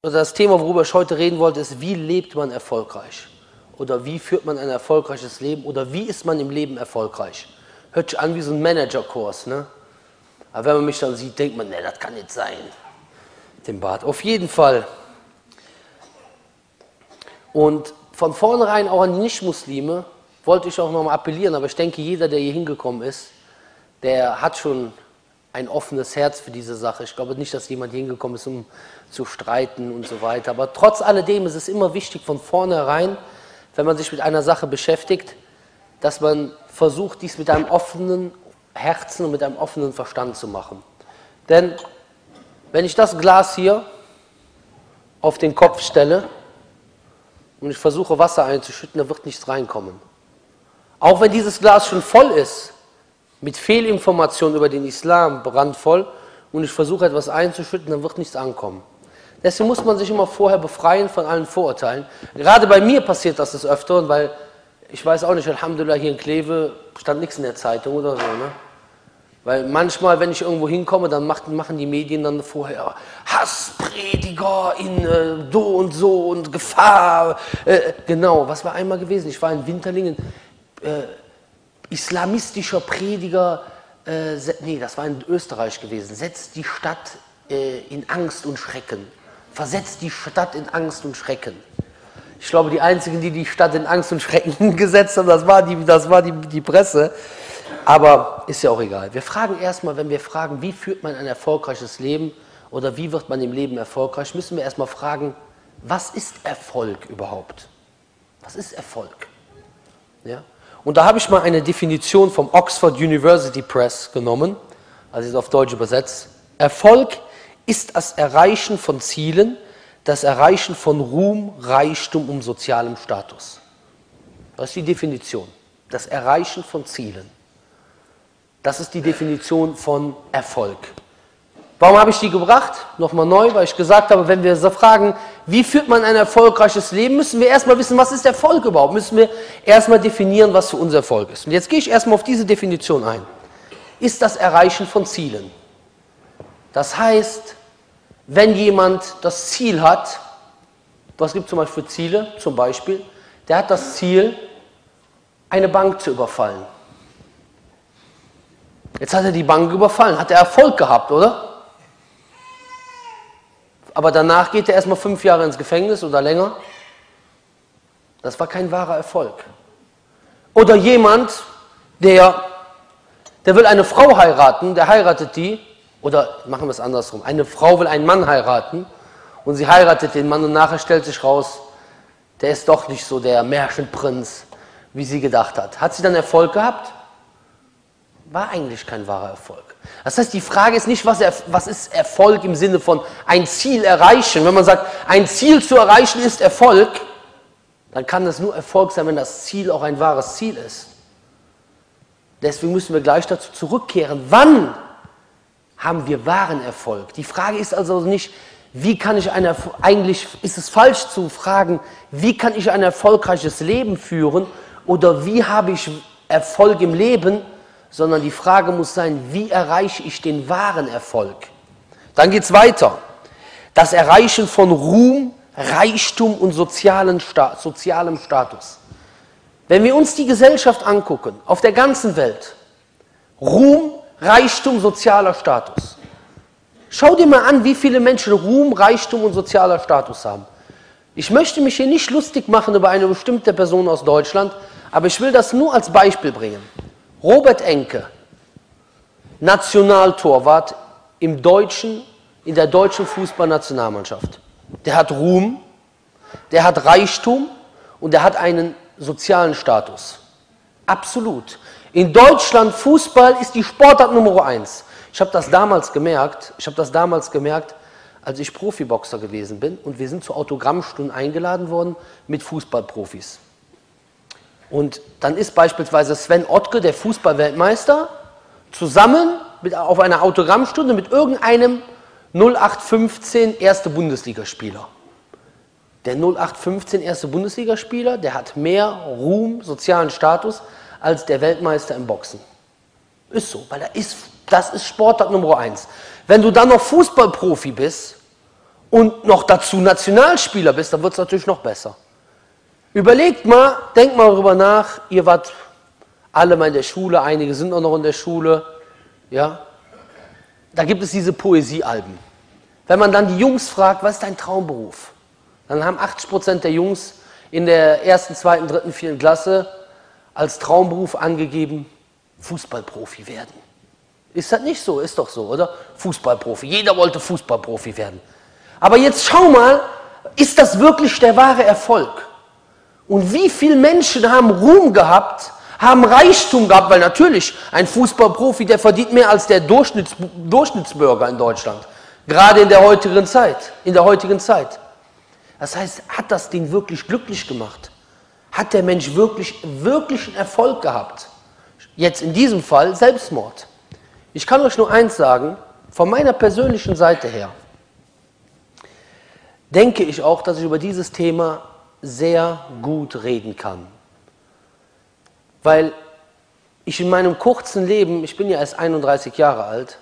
Also das Thema, worüber ich heute reden wollte, ist, wie lebt man erfolgreich? Oder wie führt man ein erfolgreiches Leben? Oder wie ist man im Leben erfolgreich? Hört sich an wie so ein Managerkurs, ne? Aber wenn man mich dann sieht, denkt man, ne, das kann nicht sein. Den Bart. Auf jeden Fall. Und von vornherein auch an die Nichtmuslime wollte ich auch nochmal appellieren, aber ich denke, jeder, der hier hingekommen ist, der hat schon ein offenes Herz für diese Sache. Ich glaube nicht, dass jemand hingekommen ist, um zu streiten und so weiter. Aber trotz alledem ist es immer wichtig, von vornherein, wenn man sich mit einer Sache beschäftigt, dass man versucht, dies mit einem offenen Herzen und mit einem offenen Verstand zu machen. Denn wenn ich das Glas hier auf den Kopf stelle und ich versuche Wasser einzuschütten, da wird nichts reinkommen. Auch wenn dieses Glas schon voll ist, mit Fehlinformationen über den Islam brandvoll und ich versuche etwas einzuschütten, dann wird nichts ankommen. Deswegen muss man sich immer vorher befreien von allen Vorurteilen. Gerade bei mir passiert das des Öfteren, weil ich weiß auch nicht, Alhamdulillah, hier in Kleve stand nichts in der Zeitung oder so. Ne? Weil manchmal, wenn ich irgendwo hinkomme, dann machen die Medien dann vorher Hassprediger in äh, so und so und Gefahr. Äh, genau, was war einmal gewesen? Ich war in Winterlingen. Äh, islamistischer Prediger, äh, nee, das war in Österreich gewesen, setzt die Stadt äh, in Angst und Schrecken. Versetzt die Stadt in Angst und Schrecken. Ich glaube, die einzigen, die die Stadt in Angst und Schrecken gesetzt haben, das war die, das war die, die Presse. Aber ist ja auch egal. Wir fragen erstmal, wenn wir fragen, wie führt man ein erfolgreiches Leben oder wie wird man im Leben erfolgreich, müssen wir erstmal fragen, was ist Erfolg überhaupt? Was ist Erfolg? Ja? Und da habe ich mal eine Definition vom Oxford University Press genommen, also ist auf Deutsch übersetzt. Erfolg ist das Erreichen von Zielen, das Erreichen von Ruhm, Reichtum und sozialem Status. Das ist die Definition. Das Erreichen von Zielen. Das ist die Definition von Erfolg. Warum habe ich die gebracht? Nochmal neu, weil ich gesagt habe, wenn wir so fragen, wie führt man ein erfolgreiches Leben, müssen wir erstmal wissen, was ist Erfolg überhaupt? Müssen wir erstmal definieren, was für uns Erfolg ist. Und jetzt gehe ich erstmal auf diese Definition ein. Ist das Erreichen von Zielen. Das heißt, wenn jemand das Ziel hat, was gibt es zum Beispiel für Ziele? Zum Beispiel, der hat das Ziel, eine Bank zu überfallen. Jetzt hat er die Bank überfallen, hat er Erfolg gehabt, oder? Aber danach geht er erstmal fünf Jahre ins Gefängnis oder länger. Das war kein wahrer Erfolg. Oder jemand, der, der will eine Frau heiraten, der heiratet die, oder machen wir es andersrum, eine Frau will einen Mann heiraten und sie heiratet den Mann und nachher stellt sich raus, der ist doch nicht so der Märchenprinz, wie sie gedacht hat. Hat sie dann Erfolg gehabt? War eigentlich kein wahrer Erfolg. Das heißt, die Frage ist nicht, was, er, was ist Erfolg im Sinne von ein Ziel erreichen. Wenn man sagt, ein Ziel zu erreichen ist Erfolg, dann kann das nur Erfolg sein, wenn das Ziel auch ein wahres Ziel ist. Deswegen müssen wir gleich dazu zurückkehren. Wann haben wir wahren Erfolg? Die Frage ist also nicht, wie kann ich ein eigentlich ist es falsch zu fragen, wie kann ich ein erfolgreiches Leben führen oder wie habe ich Erfolg im Leben, sondern die Frage muss sein, wie erreiche ich den wahren Erfolg? Dann geht es weiter. Das Erreichen von Ruhm, Reichtum und sozialen Sta sozialem Status. Wenn wir uns die Gesellschaft angucken, auf der ganzen Welt, Ruhm, Reichtum, sozialer Status. Schau dir mal an, wie viele Menschen Ruhm, Reichtum und sozialer Status haben. Ich möchte mich hier nicht lustig machen über eine bestimmte Person aus Deutschland, aber ich will das nur als Beispiel bringen. Robert Enke, Nationaltorwart im deutschen, in der deutschen Fußballnationalmannschaft. Der hat Ruhm, der hat Reichtum und der hat einen sozialen Status. Absolut. In Deutschland Fußball ist die Sportart Nummer eins. Ich habe das damals gemerkt. Ich habe das damals gemerkt, als ich Profiboxer gewesen bin und wir sind zu Autogrammstunden eingeladen worden mit Fußballprofis. Und dann ist beispielsweise Sven Ottke, der Fußballweltmeister, zusammen mit, auf einer Autogrammstunde mit irgendeinem 0815 erste Bundesligaspieler. Der 0815 erste Bundesligaspieler, der hat mehr Ruhm, sozialen Status als der Weltmeister im Boxen. Ist so, weil er ist, das ist Sportart Nummer eins. Wenn du dann noch Fußballprofi bist und noch dazu Nationalspieler bist, dann wird es natürlich noch besser. Überlegt mal, denkt mal darüber nach, ihr wart alle mal in der Schule, einige sind auch noch in der Schule, ja. Da gibt es diese Poesiealben. Wenn man dann die Jungs fragt, was ist dein Traumberuf? Dann haben 80% der Jungs in der ersten, zweiten, dritten, vierten Klasse als Traumberuf angegeben, Fußballprofi werden. Ist das nicht so? Ist doch so, oder? Fußballprofi. Jeder wollte Fußballprofi werden. Aber jetzt schau mal, ist das wirklich der wahre Erfolg? Und wie viele Menschen haben Ruhm gehabt, haben Reichtum gehabt, weil natürlich ein Fußballprofi, der verdient mehr als der Durchschnitts Durchschnittsbürger in Deutschland. Gerade in der heutigen Zeit, in der heutigen Zeit. Das heißt, hat das den wirklich glücklich gemacht? Hat der Mensch wirklich, wirklichen Erfolg gehabt? Jetzt in diesem Fall Selbstmord. Ich kann euch nur eins sagen, von meiner persönlichen Seite her, denke ich auch, dass ich über dieses Thema sehr gut reden kann. Weil ich in meinem kurzen Leben, ich bin ja erst 31 Jahre alt,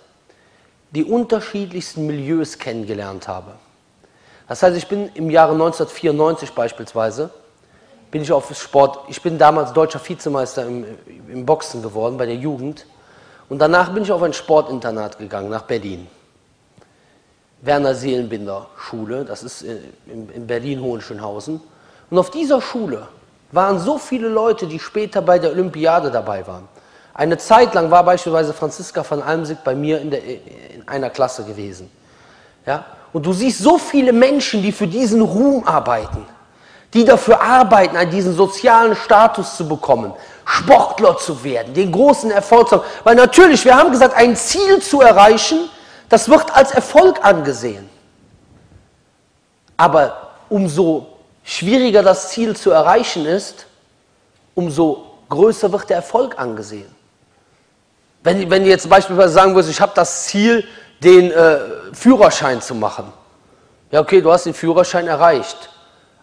die unterschiedlichsten Milieus kennengelernt habe. Das heißt, ich bin im Jahre 1994 beispielsweise, bin ich auf Sport, ich bin damals deutscher Vizemeister im, im Boxen geworden bei der Jugend und danach bin ich auf ein Sportinternat gegangen nach Berlin. Werner Seelenbinder Schule, das ist in Berlin-Hohenschönhausen. Und auf dieser Schule waren so viele Leute, die später bei der Olympiade dabei waren. Eine Zeit lang war beispielsweise Franziska von Almsick bei mir in, der, in einer Klasse gewesen. Ja? Und du siehst so viele Menschen, die für diesen Ruhm arbeiten, die dafür arbeiten, diesen sozialen Status zu bekommen, Sportler zu werden, den großen Erfolg zu haben. Weil natürlich, wir haben gesagt, ein Ziel zu erreichen, das wird als Erfolg angesehen. Aber umso schwieriger das Ziel zu erreichen ist, umso größer wird der Erfolg angesehen. Wenn, wenn du jetzt beispielsweise sagen würdest, ich habe das Ziel, den äh, Führerschein zu machen. Ja, okay, du hast den Führerschein erreicht.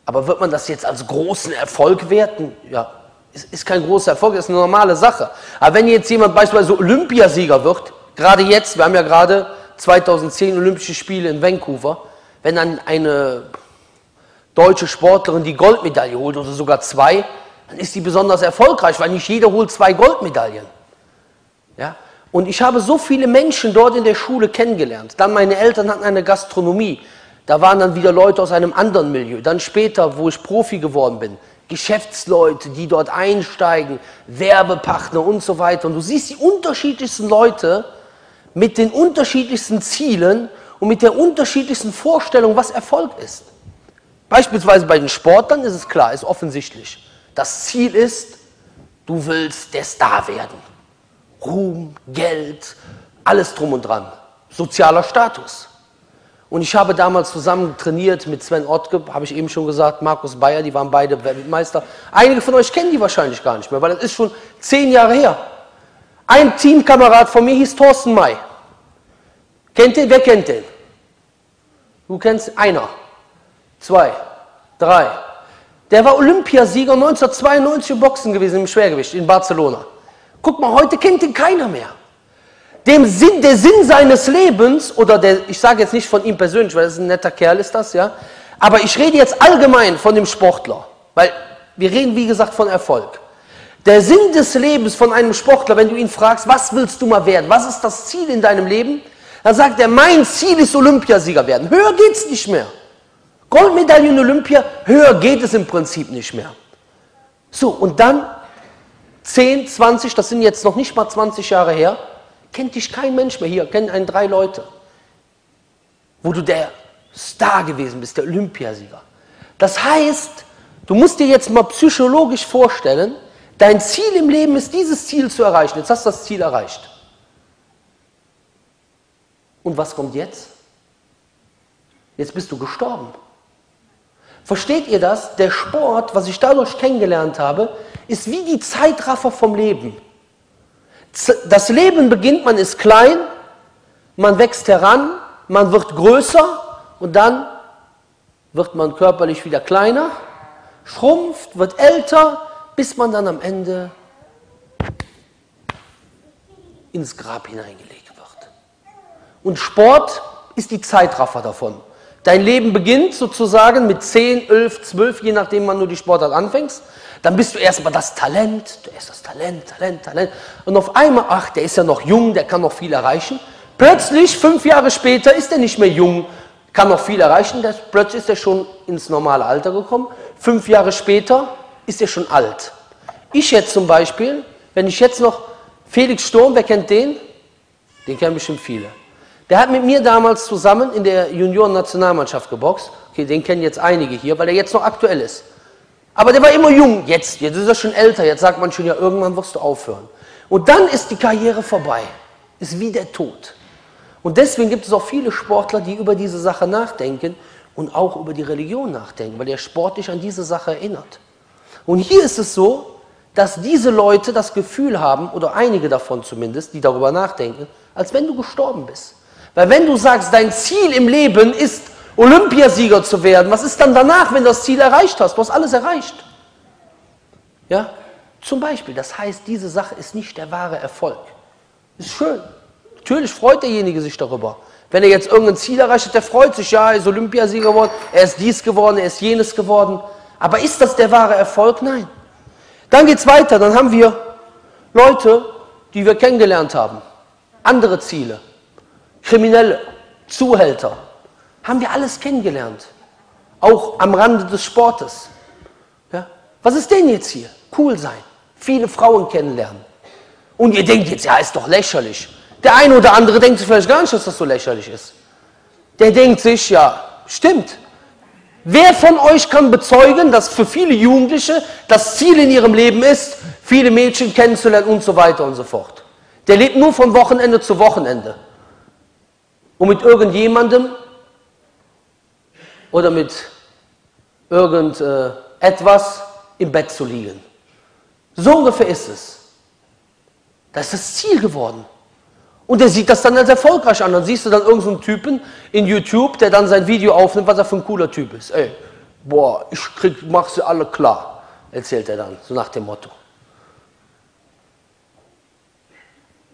Aber wird man das jetzt als großen Erfolg werten? Ja, ist, ist kein großer Erfolg, ist eine normale Sache. Aber wenn jetzt jemand beispielsweise Olympiasieger wird, gerade jetzt, wir haben ja gerade 2010 Olympische Spiele in Vancouver, wenn dann eine deutsche Sportlerin die Goldmedaille holt oder sogar zwei, dann ist sie besonders erfolgreich, weil nicht jeder holt zwei Goldmedaillen. Ja? Und ich habe so viele Menschen dort in der Schule kennengelernt. Dann meine Eltern hatten eine Gastronomie. Da waren dann wieder Leute aus einem anderen Milieu. Dann später, wo ich Profi geworden bin, Geschäftsleute, die dort einsteigen, Werbepartner und so weiter. Und du siehst die unterschiedlichsten Leute mit den unterschiedlichsten Zielen und mit der unterschiedlichsten Vorstellung, was Erfolg ist. Beispielsweise bei den Sportlern ist es klar, ist offensichtlich. Das Ziel ist, du willst der Star werden. Ruhm, Geld, alles drum und dran. Sozialer Status. Und ich habe damals zusammen trainiert mit Sven Ottke, habe ich eben schon gesagt, Markus Bayer, die waren beide Weltmeister. Einige von euch kennen die wahrscheinlich gar nicht mehr, weil das ist schon zehn Jahre her. Ein Teamkamerad von mir hieß Thorsten May. Kennt ihr? Wer kennt den? Du kennst einer zwei, drei. Der war Olympiasieger 1992 im Boxen gewesen, im Schwergewicht in Barcelona. Guck mal, heute kennt ihn keiner mehr. Dem Sinn, der Sinn seines Lebens, oder der, ich sage jetzt nicht von ihm persönlich, weil das ein netter Kerl ist das, ja, aber ich rede jetzt allgemein von dem Sportler, weil wir reden, wie gesagt, von Erfolg. Der Sinn des Lebens von einem Sportler, wenn du ihn fragst, was willst du mal werden, was ist das Ziel in deinem Leben, dann sagt er, mein Ziel ist Olympiasieger werden. Höher geht's nicht mehr. Goldmedaillen Olympia, höher geht es im Prinzip nicht mehr. So, und dann 10, 20, das sind jetzt noch nicht mal 20 Jahre her, kennt dich kein Mensch mehr hier, kennen einen drei Leute, wo du der Star gewesen bist, der Olympiasieger. Das heißt, du musst dir jetzt mal psychologisch vorstellen, dein Ziel im Leben ist, dieses Ziel zu erreichen. Jetzt hast du das Ziel erreicht. Und was kommt jetzt? Jetzt bist du gestorben. Versteht ihr das? Der Sport, was ich dadurch kennengelernt habe, ist wie die Zeitraffer vom Leben. Das Leben beginnt, man ist klein, man wächst heran, man wird größer und dann wird man körperlich wieder kleiner, schrumpft, wird älter, bis man dann am Ende ins Grab hineingelegt wird. Und Sport ist die Zeitraffer davon. Dein Leben beginnt sozusagen mit 10, 11, 12, je nachdem, wann du die Sportart anfängst. Dann bist du erstmal das Talent, du bist das Talent, Talent, Talent. Und auf einmal, ach, der ist ja noch jung, der kann noch viel erreichen. Plötzlich, fünf Jahre später, ist er nicht mehr jung, kann noch viel erreichen. Der, plötzlich ist er schon ins normale Alter gekommen. Fünf Jahre später ist er schon alt. Ich jetzt zum Beispiel, wenn ich jetzt noch Felix Sturm, wer kennt den? Den kennen bestimmt viele. Der hat mit mir damals zusammen in der Junioren-Nationalmannschaft geboxt. Okay, den kennen jetzt einige hier, weil er jetzt noch aktuell ist. Aber der war immer jung. Jetzt, jetzt ist er schon älter. Jetzt sagt man schon, ja, irgendwann wirst du aufhören. Und dann ist die Karriere vorbei. Ist wie der Tod. Und deswegen gibt es auch viele Sportler, die über diese Sache nachdenken und auch über die Religion nachdenken, weil der Sport dich an diese Sache erinnert. Und hier ist es so, dass diese Leute das Gefühl haben, oder einige davon zumindest, die darüber nachdenken, als wenn du gestorben bist. Weil wenn du sagst, dein Ziel im Leben ist, Olympiasieger zu werden, was ist dann danach, wenn du das Ziel erreicht hast? Du hast alles erreicht. Ja? Zum Beispiel, das heißt, diese Sache ist nicht der wahre Erfolg. Ist schön. Natürlich freut derjenige sich darüber. Wenn er jetzt irgendein Ziel erreicht hat, der freut sich, ja, er ist Olympiasieger geworden, er ist dies geworden, er ist jenes geworden. Aber ist das der wahre Erfolg? Nein. Dann geht es weiter, dann haben wir Leute, die wir kennengelernt haben. Andere Ziele. Kriminelle, Zuhälter. Haben wir alles kennengelernt. Auch am Rande des Sportes. Ja? Was ist denn jetzt hier? Cool sein. Viele Frauen kennenlernen. Und ihr denkt jetzt, ja, ist doch lächerlich. Der eine oder andere denkt sich vielleicht gar nicht, dass das so lächerlich ist. Der denkt sich, ja, stimmt. Wer von euch kann bezeugen, dass für viele Jugendliche das Ziel in ihrem Leben ist, viele Mädchen kennenzulernen und so weiter und so fort? Der lebt nur von Wochenende zu Wochenende. Um mit irgendjemandem oder mit irgendetwas äh, im Bett zu liegen. So ungefähr ist es. Das ist das Ziel geworden. Und er sieht das dann als erfolgreich an. Dann siehst du dann irgendeinen so Typen in YouTube, der dann sein Video aufnimmt, was er für ein cooler Typ ist. Ey, boah, ich krieg, mach sie alle klar, erzählt er dann, so nach dem Motto.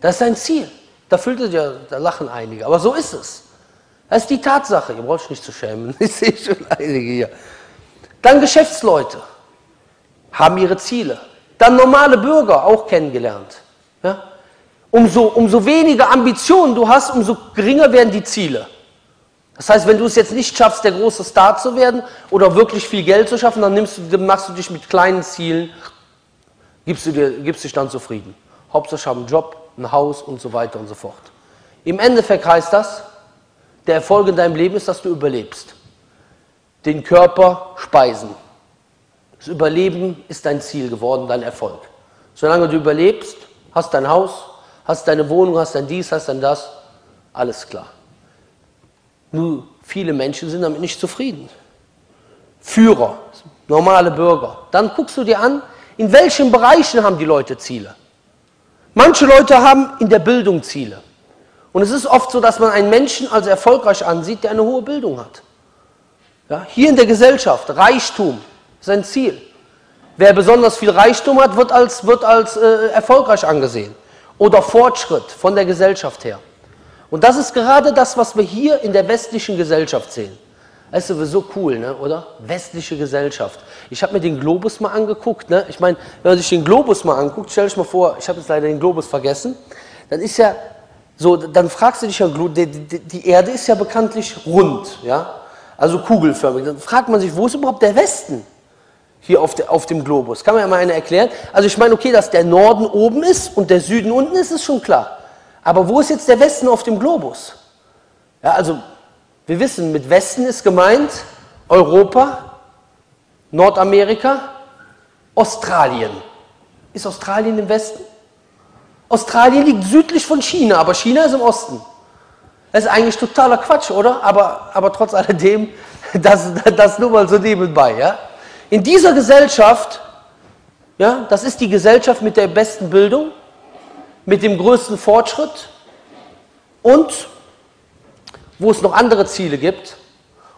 Das ist sein Ziel. Da fühlt es ja, da lachen einige. Aber so ist es. Das ist die Tatsache. Ihr braucht euch nicht zu schämen. Ich sehe schon einige hier. Dann Geschäftsleute haben ihre Ziele. Dann normale Bürger auch kennengelernt. Ja? Umso, umso weniger Ambitionen du hast, umso geringer werden die Ziele. Das heißt, wenn du es jetzt nicht schaffst, der große Star zu werden oder wirklich viel Geld zu schaffen, dann, nimmst du, machst du dich mit kleinen Zielen, gibst du dir, gibst dich dann zufrieden. Hauptsache ich habe einen Job, ein Haus und so weiter und so fort. Im Endeffekt heißt das, der Erfolg in deinem Leben ist, dass du überlebst. Den Körper speisen. Das Überleben ist dein Ziel geworden, dein Erfolg. Solange du überlebst, hast dein Haus, hast deine Wohnung, hast dein dies, hast dein das, alles klar. Nur viele Menschen sind damit nicht zufrieden. Führer, normale Bürger. Dann guckst du dir an, in welchen Bereichen haben die Leute Ziele. Manche Leute haben in der Bildung Ziele. Und es ist oft so, dass man einen Menschen als erfolgreich ansieht, der eine hohe Bildung hat. Ja, hier in der Gesellschaft, Reichtum ist ein Ziel. Wer besonders viel Reichtum hat, wird als, wird als äh, erfolgreich angesehen oder Fortschritt von der Gesellschaft her. Und das ist gerade das, was wir hier in der westlichen Gesellschaft sehen. Das ist sowieso cool, ne, oder? Westliche Gesellschaft. Ich habe mir den Globus mal angeguckt. Ne? Ich meine, wenn man sich den Globus mal anguckt, stell dich mal vor, ich habe jetzt leider den Globus vergessen, dann ist ja so, dann fragst du dich ja, die, Erde ist ja bekanntlich rund, ja, also kugelförmig. Dann fragt man sich, wo ist überhaupt der Westen? hier auf, de, auf dem Globus. Kann man ja mal eine erklären? Also ich meine, okay, dass der Norden oben ist und der Süden unten ist, ist schon klar. Aber wo ist jetzt der Westen auf dem Globus? Ja, also wir wissen, mit Westen ist gemeint Europa, Nordamerika, Australien. Ist Australien im Westen? Australien liegt südlich von China, aber China ist im Osten. Das ist eigentlich totaler Quatsch, oder? Aber, aber trotz alledem, das, das nur mal so nebenbei, ja? In dieser Gesellschaft, ja, das ist die Gesellschaft mit der besten Bildung, mit dem größten Fortschritt und wo es noch andere Ziele gibt.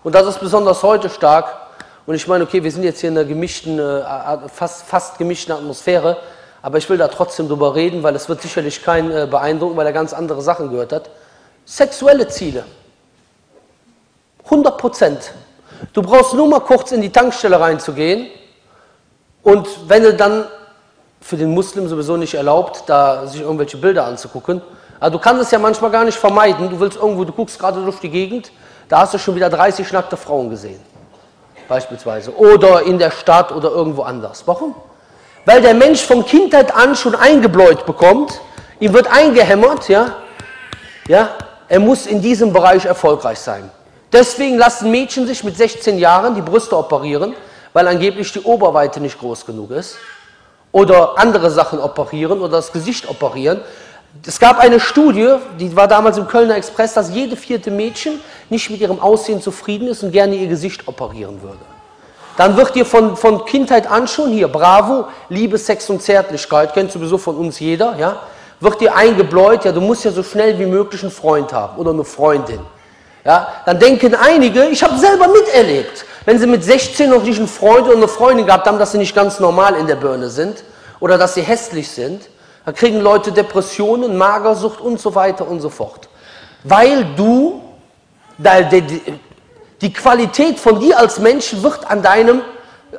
Und das ist besonders heute stark. Und ich meine, okay, wir sind jetzt hier in einer gemischten, äh, fast, fast gemischten Atmosphäre, aber ich will da trotzdem drüber reden, weil es wird sicherlich keinen äh, beeindrucken, weil er ganz andere Sachen gehört hat. Sexuelle Ziele. 100 Prozent. Du brauchst nur mal kurz in die Tankstelle reinzugehen und wenn du dann für den Muslim sowieso nicht erlaubt, da sich irgendwelche Bilder anzugucken, aber du kannst es ja manchmal gar nicht vermeiden. Du willst irgendwo, du guckst gerade durch die Gegend, da hast du schon wieder 30 nackte Frauen gesehen. Beispielsweise. Oder in der Stadt oder irgendwo anders. Warum? Weil der Mensch von Kindheit an schon eingebläut bekommt, ihm wird eingehämmert, ja, ja, er muss in diesem Bereich erfolgreich sein. Deswegen lassen Mädchen sich mit 16 Jahren die Brüste operieren, weil angeblich die Oberweite nicht groß genug ist. Oder andere Sachen operieren oder das Gesicht operieren. Es gab eine Studie, die war damals im Kölner Express, dass jede vierte Mädchen nicht mit ihrem Aussehen zufrieden ist und gerne ihr Gesicht operieren würde. Dann wird dir von, von Kindheit an schon hier, Bravo, Liebe, Sex und Zärtlichkeit, kennt sowieso von uns jeder, ja, wird dir eingebläut, ja, du musst ja so schnell wie möglich einen Freund haben oder eine Freundin. Ja, dann denken einige, ich habe selber miterlebt, wenn sie mit 16 noch nicht einen Freund oder eine Freundin gehabt haben, dass sie nicht ganz normal in der Birne sind oder dass sie hässlich sind, dann kriegen Leute Depressionen, Magersucht und so weiter und so fort. Weil du, die Qualität von dir als Mensch wird an deinem,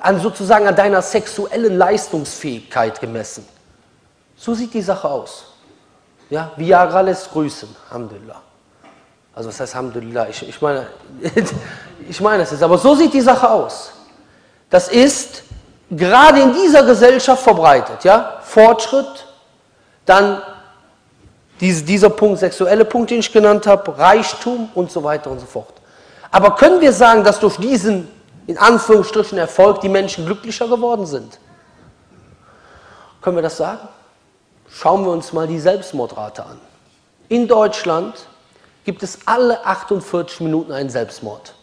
an sozusagen an deiner sexuellen Leistungsfähigkeit gemessen. So sieht die Sache aus. Ja, Viagra lässt grüßen, Alhamdulillah. Also was heißt Alhamdulillah? Ich, ich meine, ich meine es jetzt, aber so sieht die Sache aus. Das ist gerade in dieser Gesellschaft verbreitet, ja? Fortschritt, dann diese, dieser Punkt, sexuelle Punkt, den ich genannt habe, Reichtum und so weiter und so fort. Aber können wir sagen, dass durch diesen, in Anführungsstrichen, Erfolg die Menschen glücklicher geworden sind? Können wir das sagen? Schauen wir uns mal die Selbstmordrate an. In Deutschland gibt es alle 48 Minuten einen Selbstmord.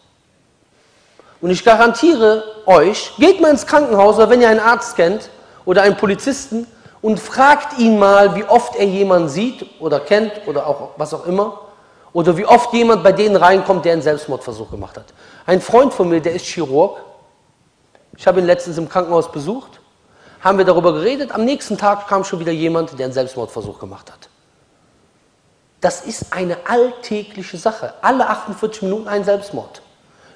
Und ich garantiere euch, geht mal ins Krankenhaus oder wenn ihr einen Arzt kennt oder einen Polizisten, und fragt ihn mal, wie oft er jemanden sieht oder kennt oder auch was auch immer. Oder wie oft jemand bei denen reinkommt, der einen Selbstmordversuch gemacht hat. Ein Freund von mir, der ist Chirurg. Ich habe ihn letztens im Krankenhaus besucht. Haben wir darüber geredet. Am nächsten Tag kam schon wieder jemand, der einen Selbstmordversuch gemacht hat. Das ist eine alltägliche Sache. Alle 48 Minuten ein Selbstmord.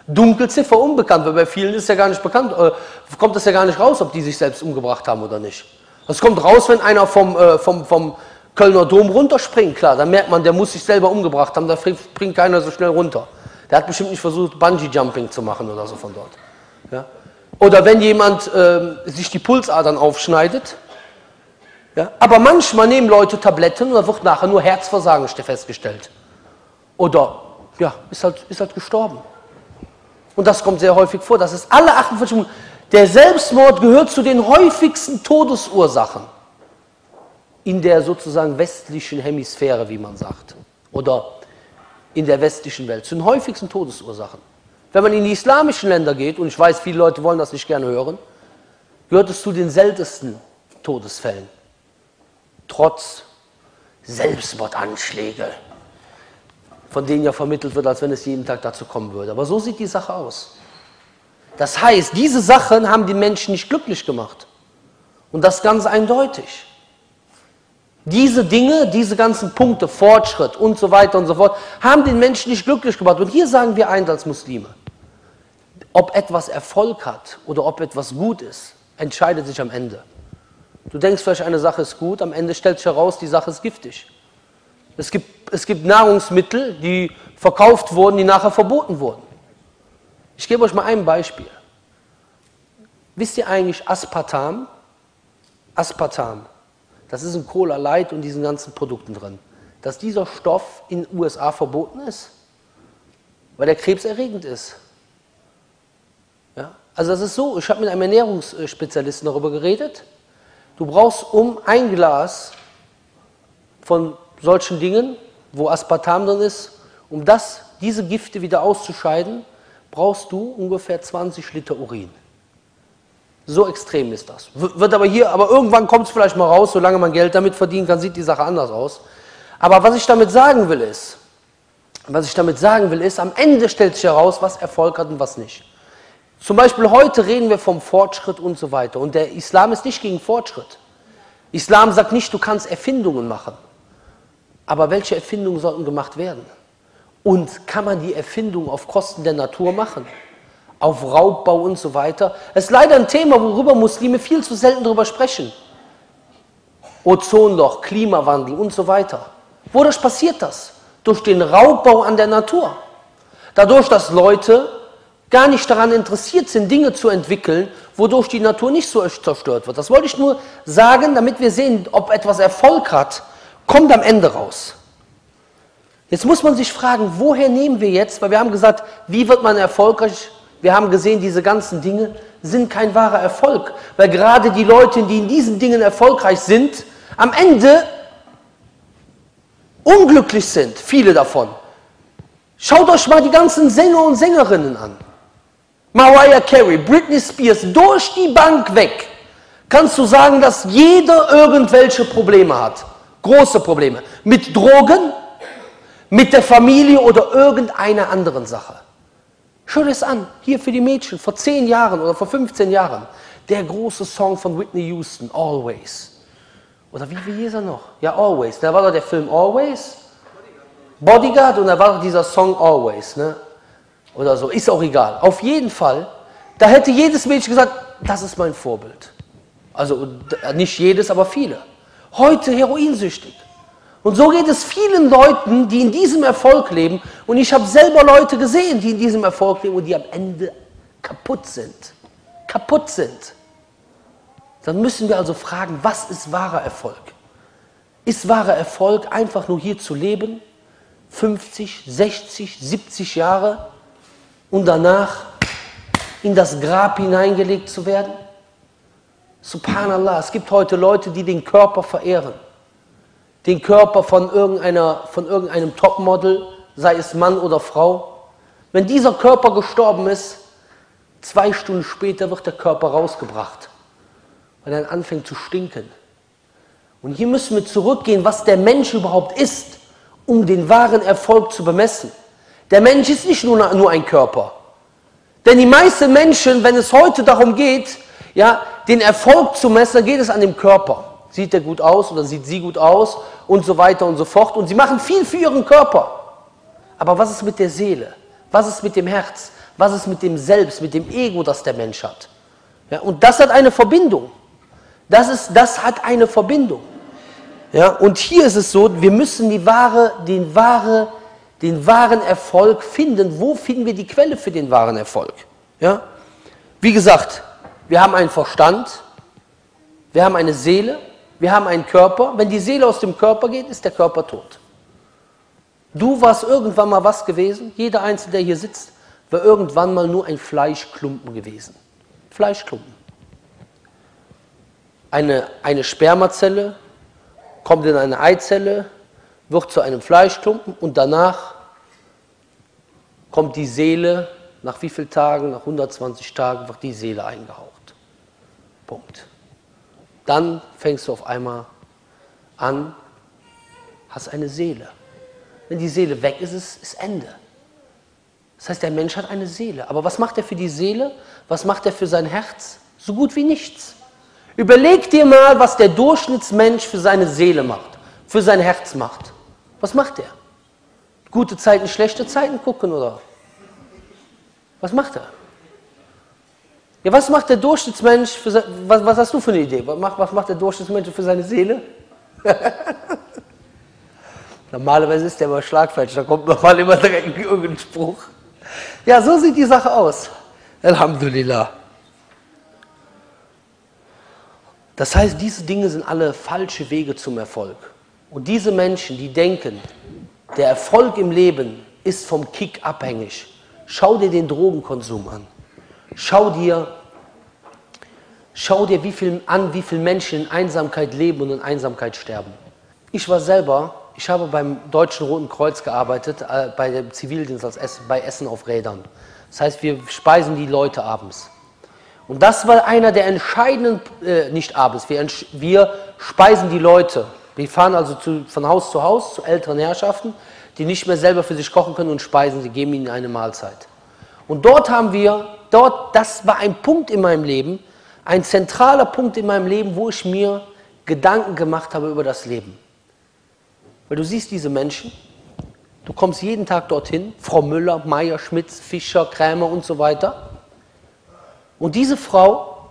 Dunkelziffer unbekannt, weil bei vielen ist ja gar nicht bekannt, äh, kommt das ja gar nicht raus, ob die sich selbst umgebracht haben oder nicht. Das kommt raus, wenn einer vom, äh, vom, vom Kölner Dom runterspringt, klar, dann merkt man, der muss sich selber umgebracht haben, da springt keiner so schnell runter. Der hat bestimmt nicht versucht, Bungee-Jumping zu machen oder so von dort. Ja? Oder wenn jemand äh, sich die Pulsadern aufschneidet. Ja? Aber manchmal nehmen Leute Tabletten und da wird nachher nur Herzversagen festgestellt. Oder, ja, ist halt, ist halt gestorben. Und das kommt sehr häufig vor. Das ist alle 48 Minuten. Der Selbstmord gehört zu den häufigsten Todesursachen in der sozusagen westlichen Hemisphäre, wie man sagt, oder in der westlichen Welt, zu den häufigsten Todesursachen. Wenn man in die islamischen Länder geht, und ich weiß, viele Leute wollen das nicht gerne hören, gehört es zu den seltensten Todesfällen, trotz Selbstmordanschläge, von denen ja vermittelt wird, als wenn es jeden Tag dazu kommen würde. Aber so sieht die Sache aus. Das heißt, diese Sachen haben die Menschen nicht glücklich gemacht. Und das ganz eindeutig. Diese Dinge, diese ganzen Punkte, Fortschritt und so weiter und so fort, haben den Menschen nicht glücklich gemacht. Und hier sagen wir eins als Muslime. Ob etwas Erfolg hat oder ob etwas gut ist, entscheidet sich am Ende. Du denkst vielleicht, eine Sache ist gut, am Ende stellt sich heraus, die Sache ist giftig. Es gibt, es gibt Nahrungsmittel, die verkauft wurden, die nachher verboten wurden. Ich gebe euch mal ein Beispiel. Wisst ihr eigentlich Aspartam? Aspartam, das ist in Cola Light und diesen ganzen Produkten drin. Dass dieser Stoff in den USA verboten ist, weil er krebserregend ist. Ja? Also das ist so, ich habe mit einem Ernährungsspezialisten darüber geredet. Du brauchst um ein Glas von solchen Dingen, wo Aspartam drin ist, um das, diese Gifte wieder auszuscheiden, brauchst du ungefähr 20 Liter Urin. So extrem ist das. Wird aber hier, aber irgendwann kommt es vielleicht mal raus, solange man Geld damit verdienen kann, sieht die Sache anders aus. Aber was ich damit sagen will ist, was ich damit sagen will ist, am Ende stellt sich heraus, was Erfolg hat und was nicht. Zum Beispiel heute reden wir vom Fortschritt und so weiter. Und der Islam ist nicht gegen Fortschritt. Islam sagt nicht, du kannst Erfindungen machen. Aber welche Erfindungen sollten gemacht werden? Und kann man die Erfindung auf Kosten der Natur machen? Auf Raubbau und so weiter? Es ist leider ein Thema, worüber Muslime viel zu selten darüber sprechen. Ozonloch, Klimawandel und so weiter. Wodurch passiert das? Durch den Raubbau an der Natur. Dadurch, dass Leute gar nicht daran interessiert sind, Dinge zu entwickeln, wodurch die Natur nicht so zerstört wird. Das wollte ich nur sagen, damit wir sehen, ob etwas Erfolg hat, kommt am Ende raus. Jetzt muss man sich fragen, woher nehmen wir jetzt, weil wir haben gesagt, wie wird man erfolgreich? Wir haben gesehen, diese ganzen Dinge sind kein wahrer Erfolg, weil gerade die Leute, die in diesen Dingen erfolgreich sind, am Ende unglücklich sind, viele davon. Schaut euch mal die ganzen Sänger und Sängerinnen an. Mariah Carey, Britney Spears, durch die Bank weg. Kannst du sagen, dass jeder irgendwelche Probleme hat? Große Probleme. Mit Drogen, mit der Familie oder irgendeiner anderen Sache. Schau das an, hier für die Mädchen, vor 10 Jahren oder vor 15 Jahren. Der große Song von Whitney Houston, Always. Oder wie, wie hieß er noch? Ja, Always. Da war doch der Film Always. Bodyguard und da war doch dieser Song Always. Ne? Oder so, ist auch egal. Auf jeden Fall, da hätte jedes Mädchen gesagt, das ist mein Vorbild. Also nicht jedes, aber viele. Heute heroinsüchtig. Und so geht es vielen Leuten, die in diesem Erfolg leben. Und ich habe selber Leute gesehen, die in diesem Erfolg leben und die am Ende kaputt sind. Kaputt sind. Dann müssen wir also fragen, was ist wahrer Erfolg? Ist wahrer Erfolg einfach nur hier zu leben, 50, 60, 70 Jahre und danach in das Grab hineingelegt zu werden? Subhanallah, es gibt heute Leute, die den Körper verehren den Körper von, irgendeiner, von irgendeinem Topmodel, sei es Mann oder Frau. Wenn dieser Körper gestorben ist, zwei Stunden später wird der Körper rausgebracht, weil er anfängt zu stinken. Und hier müssen wir zurückgehen, was der Mensch überhaupt ist, um den wahren Erfolg zu bemessen. Der Mensch ist nicht nur, nur ein Körper. Denn die meisten Menschen, wenn es heute darum geht, ja, den Erfolg zu messen, geht es an dem Körper. Sieht er gut aus oder sieht sie gut aus und so weiter und so fort. Und sie machen viel für ihren Körper. Aber was ist mit der Seele? Was ist mit dem Herz? Was ist mit dem Selbst, mit dem Ego, das der Mensch hat? Ja, und das hat eine Verbindung. Das, ist, das hat eine Verbindung. Ja, und hier ist es so, wir müssen die wahre, den, wahre, den wahren Erfolg finden. Wo finden wir die Quelle für den wahren Erfolg? Ja? Wie gesagt, wir haben einen Verstand, wir haben eine Seele, wir haben einen Körper. Wenn die Seele aus dem Körper geht, ist der Körper tot. Du warst irgendwann mal was gewesen. Jeder Einzelne, der hier sitzt, war irgendwann mal nur ein Fleischklumpen gewesen. Fleischklumpen. Eine, eine Spermazelle kommt in eine Eizelle, wird zu einem Fleischklumpen und danach kommt die Seele, nach wie vielen Tagen, nach 120 Tagen wird die Seele eingehaucht. Punkt dann fängst du auf einmal an, hast eine Seele. Wenn die Seele weg ist, ist, ist Ende. Das heißt, der Mensch hat eine Seele. Aber was macht er für die Seele? Was macht er für sein Herz? So gut wie nichts. Überleg dir mal, was der Durchschnittsmensch für seine Seele macht, für sein Herz macht. Was macht er? Gute Zeiten, schlechte Zeiten gucken oder? Was macht er? Ja, was macht der Durchschnittsmensch für was, was hast du für eine Idee? Was macht, was macht der Durchschnittsmensch für seine Seele? Normalerweise ist der immer schlagfertig, da kommt nochmal immer direkt irgendein Spruch. Ja, so sieht die Sache aus. Alhamdulillah. Das heißt, diese Dinge sind alle falsche Wege zum Erfolg. Und diese Menschen, die denken, der Erfolg im Leben ist vom Kick abhängig, schau dir den Drogenkonsum an. Schau dir, schau dir wie viel, an, wie viele Menschen in Einsamkeit leben und in Einsamkeit sterben. Ich war selber, ich habe beim Deutschen Roten Kreuz gearbeitet, äh, bei dem Zivildienst als Essen, bei Essen auf Rädern. Das heißt, wir speisen die Leute abends. Und das war einer der entscheidenden, äh, nicht abends, wir, wir speisen die Leute. Wir fahren also zu, von Haus zu Haus zu älteren Herrschaften, die nicht mehr selber für sich kochen können und speisen, sie geben ihnen eine Mahlzeit. Und dort haben wir dort, das war ein Punkt in meinem Leben, ein zentraler Punkt in meinem Leben, wo ich mir Gedanken gemacht habe über das Leben. Weil du siehst diese Menschen, Du kommst jeden Tag dorthin, Frau Müller, Meier, Schmitz, Fischer, Krämer und so weiter. Und diese Frau,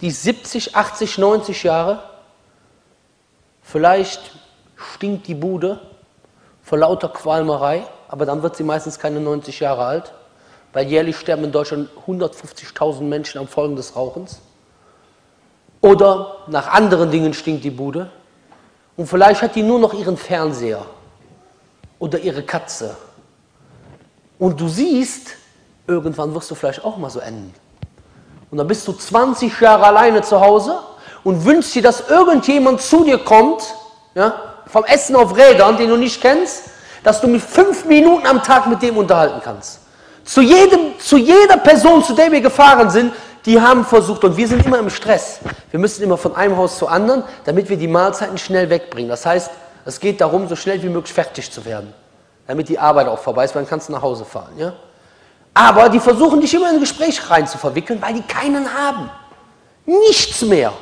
die 70, 80, 90 Jahre, vielleicht stinkt die Bude vor lauter Qualmerei, aber dann wird sie meistens keine 90 Jahre alt, weil jährlich sterben in Deutschland 150.000 Menschen am Folgen des Rauchens. Oder nach anderen Dingen stinkt die Bude. Und vielleicht hat die nur noch ihren Fernseher oder ihre Katze. Und du siehst, irgendwann wirst du vielleicht auch mal so enden. Und dann bist du 20 Jahre alleine zu Hause und wünschst dir, dass irgendjemand zu dir kommt, ja, vom Essen auf Rädern, den du nicht kennst, dass du mit fünf Minuten am Tag mit dem unterhalten kannst. Zu, jedem, zu jeder Person, zu der wir gefahren sind, die haben versucht, und wir sind immer im Stress. Wir müssen immer von einem Haus zu anderen, damit wir die Mahlzeiten schnell wegbringen. Das heißt, es geht darum, so schnell wie möglich fertig zu werden, damit die Arbeit auch vorbei ist, weil dann kannst du nach Hause fahren. Ja? Aber die versuchen dich immer in ein Gespräch rein zu verwickeln, weil die keinen haben. Nichts mehr.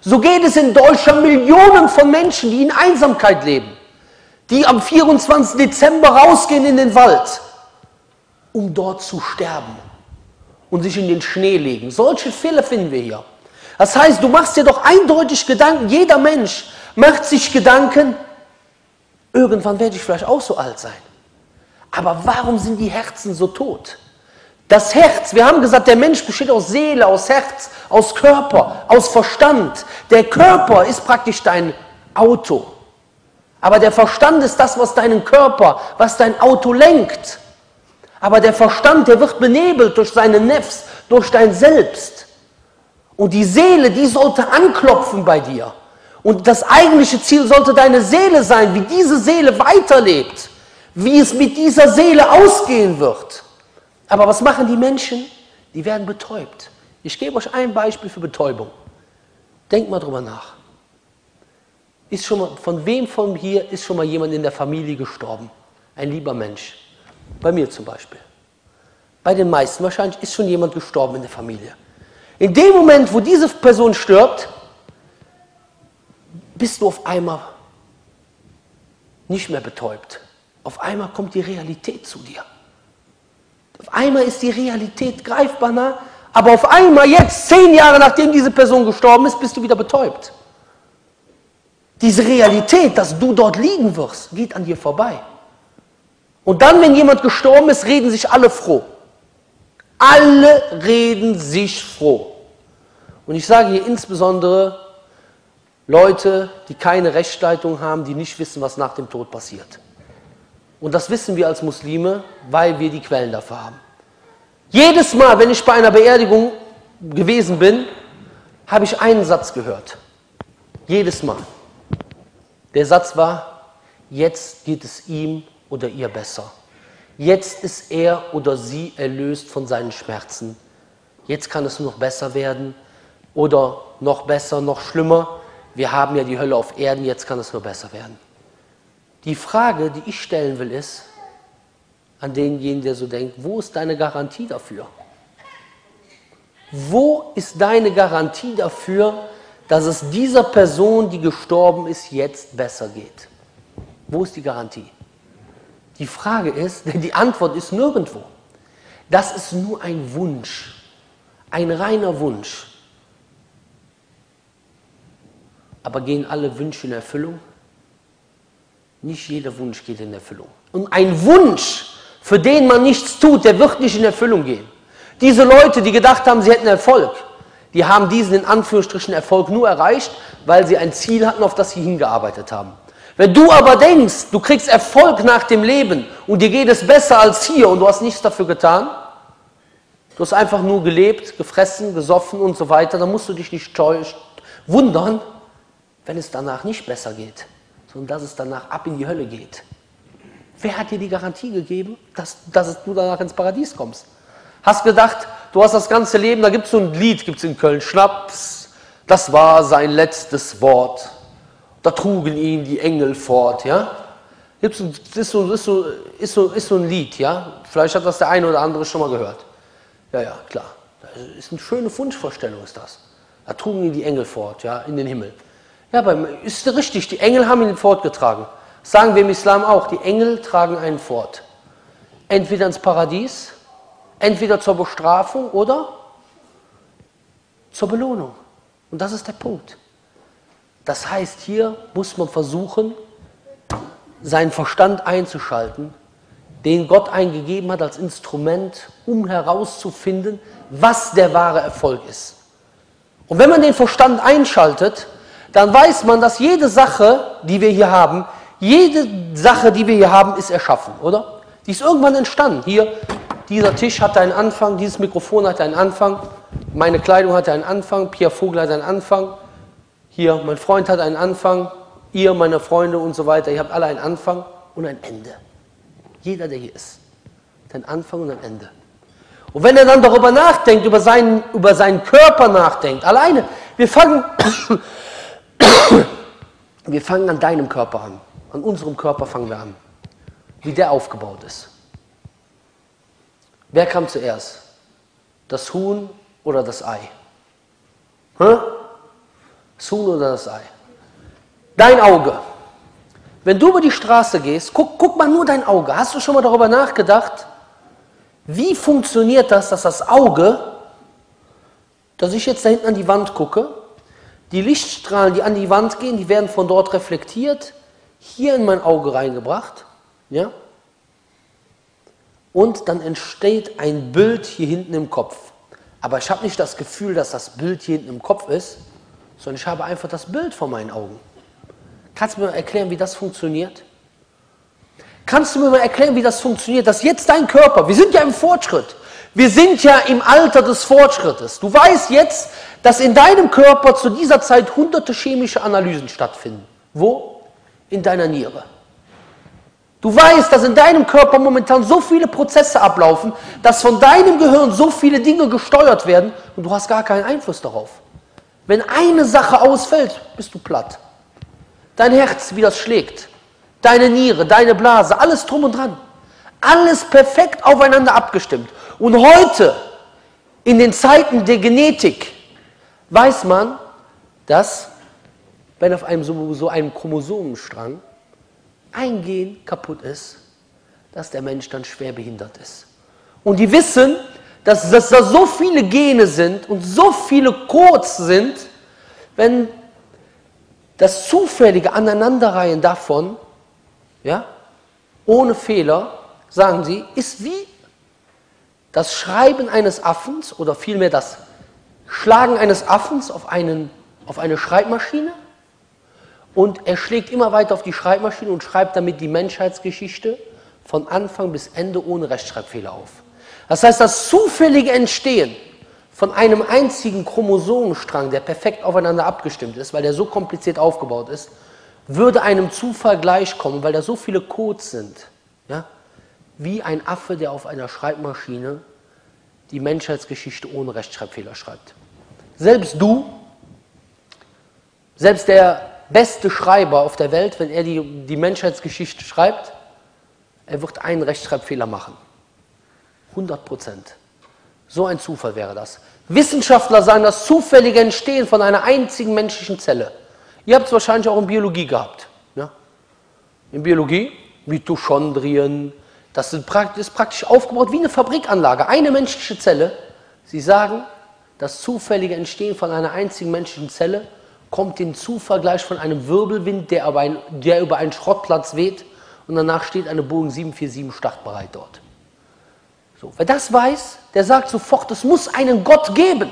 So geht es in Deutschland Millionen von Menschen, die in Einsamkeit leben, die am 24. Dezember rausgehen in den Wald, um dort zu sterben und sich in den Schnee legen. Solche Fälle finden wir hier. Das heißt, du machst dir doch eindeutig Gedanken, jeder Mensch macht sich Gedanken, Irgendwann werde ich vielleicht auch so alt sein. Aber warum sind die Herzen so tot? Das Herz, wir haben gesagt, der Mensch besteht aus Seele, aus Herz, aus Körper, aus Verstand. Der Körper ist praktisch dein Auto. Aber der Verstand ist das, was deinen Körper, was dein Auto lenkt. Aber der Verstand, der wird benebelt durch seine Nefs, durch dein Selbst. Und die Seele, die sollte anklopfen bei dir. Und das eigentliche Ziel sollte deine Seele sein, wie diese Seele weiterlebt, wie es mit dieser Seele ausgehen wird. Aber was machen die Menschen? Die werden betäubt. Ich gebe euch ein Beispiel für Betäubung. Denkt mal drüber nach. Ist schon mal, von wem von hier ist schon mal jemand in der Familie gestorben? Ein lieber Mensch. Bei mir zum Beispiel. Bei den meisten wahrscheinlich ist schon jemand gestorben in der Familie. In dem Moment, wo diese Person stirbt, bist du auf einmal nicht mehr betäubt. Auf einmal kommt die Realität zu dir. Auf einmal ist die Realität greifbar nah, aber auf einmal jetzt, zehn Jahre nachdem diese Person gestorben ist, bist du wieder betäubt. Diese Realität, dass du dort liegen wirst, geht an dir vorbei. Und dann, wenn jemand gestorben ist, reden sich alle froh. Alle reden sich froh. Und ich sage hier insbesondere Leute, die keine Rechtsleitung haben, die nicht wissen, was nach dem Tod passiert. Und das wissen wir als Muslime, weil wir die Quellen dafür haben. Jedes Mal, wenn ich bei einer Beerdigung gewesen bin, habe ich einen Satz gehört. Jedes Mal. Der Satz war, jetzt geht es ihm oder ihr besser. Jetzt ist er oder sie erlöst von seinen Schmerzen. Jetzt kann es noch besser werden oder noch besser, noch schlimmer wir haben ja die Hölle auf Erden, jetzt kann es nur besser werden. Die Frage, die ich stellen will, ist an denjenigen, der so denkt, wo ist deine Garantie dafür? Wo ist deine Garantie dafür, dass es dieser Person, die gestorben ist, jetzt besser geht? Wo ist die Garantie? Die Frage ist, denn die Antwort ist nirgendwo. Das ist nur ein Wunsch, ein reiner Wunsch. Aber gehen alle Wünsche in Erfüllung? Nicht jeder Wunsch geht in Erfüllung. Und ein Wunsch, für den man nichts tut, der wird nicht in Erfüllung gehen. Diese Leute, die gedacht haben, sie hätten Erfolg, die haben diesen in Anführungsstrichen Erfolg nur erreicht, weil sie ein Ziel hatten, auf das sie hingearbeitet haben. Wenn du aber denkst, du kriegst Erfolg nach dem Leben und dir geht es besser als hier und du hast nichts dafür getan, du hast einfach nur gelebt, gefressen, gesoffen und so weiter, dann musst du dich nicht wundern, wenn es danach nicht besser geht, sondern dass es danach ab in die Hölle geht. Wer hat dir die Garantie gegeben, dass, dass du danach ins Paradies kommst? Hast gedacht, du hast das ganze Leben, da gibt es so ein Lied, gibt es in Köln, Schnaps, das war sein letztes Wort. Da trugen ihn die Engel fort, ja? Das ist so, ist, so, ist, so, ist so ein Lied, ja? Vielleicht hat das der eine oder andere schon mal gehört. Ja, ja, klar. Das ist eine schöne Wunschvorstellung, ist das. Da trugen ihn die Engel fort, ja, in den Himmel. Ja, aber ist richtig, die Engel haben ihn fortgetragen. Sagen wir im Islam auch, die Engel tragen einen fort. Entweder ins Paradies, entweder zur Bestrafung oder zur Belohnung. Und das ist der Punkt. Das heißt, hier muss man versuchen, seinen Verstand einzuschalten, den Gott eingegeben hat als Instrument, um herauszufinden, was der wahre Erfolg ist. Und wenn man den Verstand einschaltet, dann weiß man, dass jede Sache, die wir hier haben, jede Sache, die wir hier haben, ist erschaffen, oder? Die ist irgendwann entstanden. Hier, dieser Tisch hatte einen Anfang, dieses Mikrofon hatte einen Anfang, meine Kleidung hatte einen Anfang, Pierre Vogel hatte einen Anfang, hier, mein Freund hat einen Anfang, ihr, meine Freunde und so weiter, ihr habt alle einen Anfang und ein Ende. Jeder, der hier ist, hat einen Anfang und ein Ende. Und wenn er dann darüber nachdenkt, über seinen, über seinen Körper nachdenkt, alleine, wir fangen, wir fangen an deinem Körper an. An unserem Körper fangen wir an. Wie der aufgebaut ist. Wer kam zuerst? Das Huhn oder das Ei? Hä? Huhn oder das Ei? Dein Auge. Wenn du über die Straße gehst, guck, guck mal nur dein Auge. Hast du schon mal darüber nachgedacht, wie funktioniert das, dass das Auge, dass ich jetzt da hinten an die Wand gucke, die Lichtstrahlen, die an die Wand gehen, die werden von dort reflektiert, hier in mein Auge reingebracht, ja? Und dann entsteht ein Bild hier hinten im Kopf. Aber ich habe nicht das Gefühl, dass das Bild hier hinten im Kopf ist, sondern ich habe einfach das Bild vor meinen Augen. Kannst du mir erklären, wie das funktioniert? Kannst du mir mal erklären, wie das funktioniert, dass jetzt dein Körper, wir sind ja im Fortschritt, wir sind ja im Alter des Fortschrittes. Du weißt jetzt, dass in deinem Körper zu dieser Zeit hunderte chemische Analysen stattfinden. Wo? In deiner Niere. Du weißt, dass in deinem Körper momentan so viele Prozesse ablaufen, dass von deinem Gehirn so viele Dinge gesteuert werden und du hast gar keinen Einfluss darauf. Wenn eine Sache ausfällt, bist du platt. Dein Herz, wie das schlägt, deine Niere, deine Blase, alles drum und dran. Alles perfekt aufeinander abgestimmt. Und heute, in den Zeiten der Genetik, weiß man, dass, wenn auf einem so, so einem Chromosomenstrang ein Gen kaputt ist, dass der Mensch dann schwer behindert ist. Und die wissen, dass, dass da so viele Gene sind und so viele Codes sind, wenn das zufällige Aneinanderreihen davon ja, ohne Fehler, sagen sie, ist wie das Schreiben eines Affens oder vielmehr das Schlagen eines Affens auf, einen, auf eine Schreibmaschine und er schlägt immer weiter auf die Schreibmaschine und schreibt damit die Menschheitsgeschichte von Anfang bis Ende ohne Rechtschreibfehler auf. Das heißt, das zufällige Entstehen von einem einzigen Chromosomenstrang, der perfekt aufeinander abgestimmt ist, weil der so kompliziert aufgebaut ist, würde einem Zufall gleichkommen, weil da so viele Codes sind, ja, wie ein Affe, der auf einer Schreibmaschine die Menschheitsgeschichte ohne Rechtschreibfehler schreibt. Selbst du, selbst der beste Schreiber auf der Welt, wenn er die, die Menschheitsgeschichte schreibt, er wird einen Rechtschreibfehler machen. 100 Prozent. So ein Zufall wäre das. Wissenschaftler sagen, das zufällige Entstehen von einer einzigen menschlichen Zelle Ihr habt es wahrscheinlich auch in Biologie gehabt. Ja? In Biologie, Mitochondrien, das ist praktisch aufgebaut wie eine Fabrikanlage, eine menschliche Zelle. Sie sagen, das zufällige Entstehen von einer einzigen menschlichen Zelle kommt dem Zufall gleich von einem Wirbelwind, der, ein, der über einen Schrottplatz weht und danach steht eine Boeing 747 startbereit dort. So, wer das weiß, der sagt sofort, es muss einen Gott geben.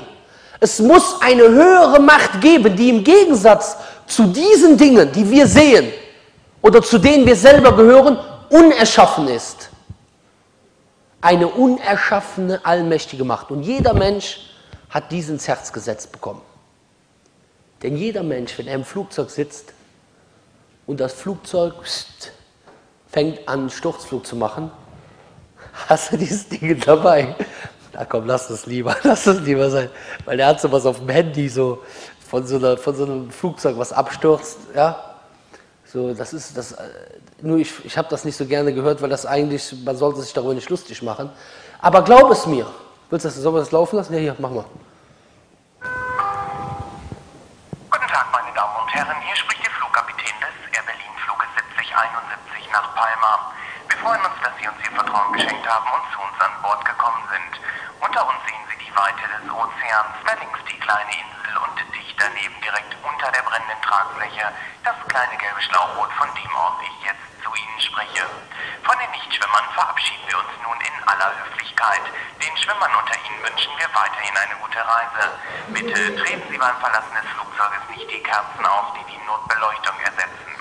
Es muss eine höhere Macht geben, die im Gegensatz zu diesen Dingen, die wir sehen oder zu denen wir selber gehören, unerschaffen ist. Eine unerschaffene, allmächtige Macht. Und jeder Mensch hat diesen ins Herz gesetzt bekommen. Denn jeder Mensch, wenn er im Flugzeug sitzt und das Flugzeug fängt an, Sturzflug zu machen, hast du dieses Ding dabei. Na komm, lass es lieber, lass es lieber sein. Weil der hat sowas auf dem Handy, so, von so, einer, von so einem Flugzeug, was abstürzt, ja. So, das ist das. Äh, nur ich, ich habe das nicht so gerne gehört, weil das eigentlich, man sollte sich darüber nicht lustig machen. Aber glaub es mir. Willst du das, sollen wir das laufen lassen? Ja, hier, mach mal. Guten Tag, meine Damen und Herren. Hier spricht Ihr Flugkapitän des Air Berlin Fluges 7071. sind. Unter uns sehen Sie die Weite des Ozeans, links die kleine Insel und dicht daneben direkt unter der brennenden Tragfläche das kleine gelbe Schlauchboot, von dem aus ich jetzt zu Ihnen spreche. Von den Nichtschwimmern verabschieden wir uns nun in aller Höflichkeit. Den Schwimmern unter Ihnen wünschen wir weiterhin eine gute Reise. Bitte treten Sie beim Verlassen des Flugzeuges nicht die Kerzen auf, die die Notbeleuchtung ersetzen.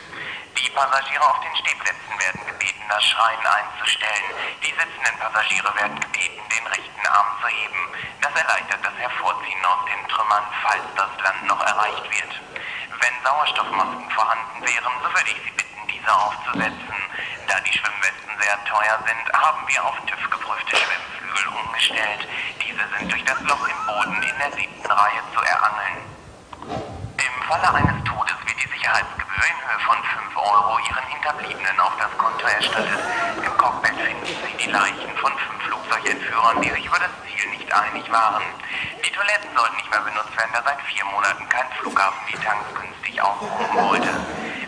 Die Passagiere auf den Stehplätzen werden gebeten, das Schreien einzustellen. Die sitzenden Passagiere werden gebeten, den rechten Arm zu heben. Das erleichtert das Hervorziehen aus den Trümmern, falls das Land noch erreicht wird. Wenn Sauerstoffmasken vorhanden wären, so würde ich Sie bitten, diese aufzusetzen. Da die Schwimmwesten sehr teuer sind, haben wir auf TÜV geprüfte Schwimmflügel umgestellt. Diese sind durch das Loch im Boden in der siebten Reihe zu erangeln. Im Falle eines Todes wird die Sicherheitsgebühr in Höhe von 5 Euro Ihren Hinterbliebenen auf das Konto erstattet. Im Cockpit finden Sie die Leichen von fünf Flugzeugentführern, die sich über das Ziel nicht einig waren. Die Toiletten sollten nicht mehr benutzt werden, da seit vier Monaten kein Flughafen die Tanks günstig aufrufen wollte.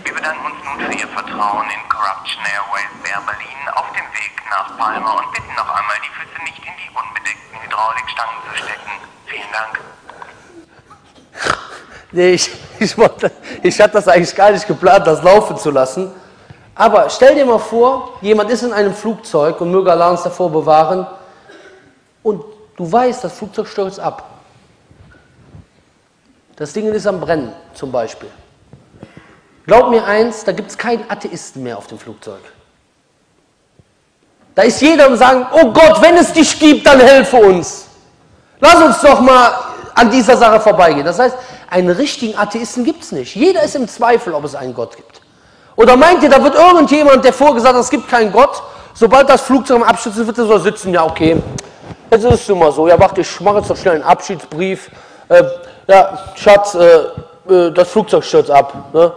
Wir bedanken uns nun für Ihr Vertrauen in Corruption Airways Air Berlin auf dem Weg nach Palma und bitten noch einmal, die Füße nicht in die unbedeckten Hydraulikstangen zu stecken. Vielen Dank. Nee, ich, ich, wollte, ich hatte das eigentlich gar nicht geplant, das laufen zu lassen. Aber stell dir mal vor, jemand ist in einem Flugzeug und möge Allah uns davor bewahren und du weißt, das Flugzeug stürzt ab. Das Ding ist am Brennen zum Beispiel. Glaub mir eins, da gibt es keinen Atheisten mehr auf dem Flugzeug. Da ist jeder und sagen, oh Gott, wenn es dich gibt, dann helfe uns. Lass uns doch mal an dieser Sache vorbeigehen. Das heißt, einen richtigen Atheisten gibt es nicht. Jeder ist im Zweifel, ob es einen Gott gibt. Oder meint ihr, da wird irgendjemand, der vorgesagt hat, es gibt keinen Gott, sobald das Flugzeug am Absturz ist, wird er so sitzen, ja okay, jetzt ist es immer so, ja warte, ich mache jetzt noch schnell einen Abschiedsbrief, äh, ja, Schatz, äh, äh, das Flugzeug stürzt ab, ne?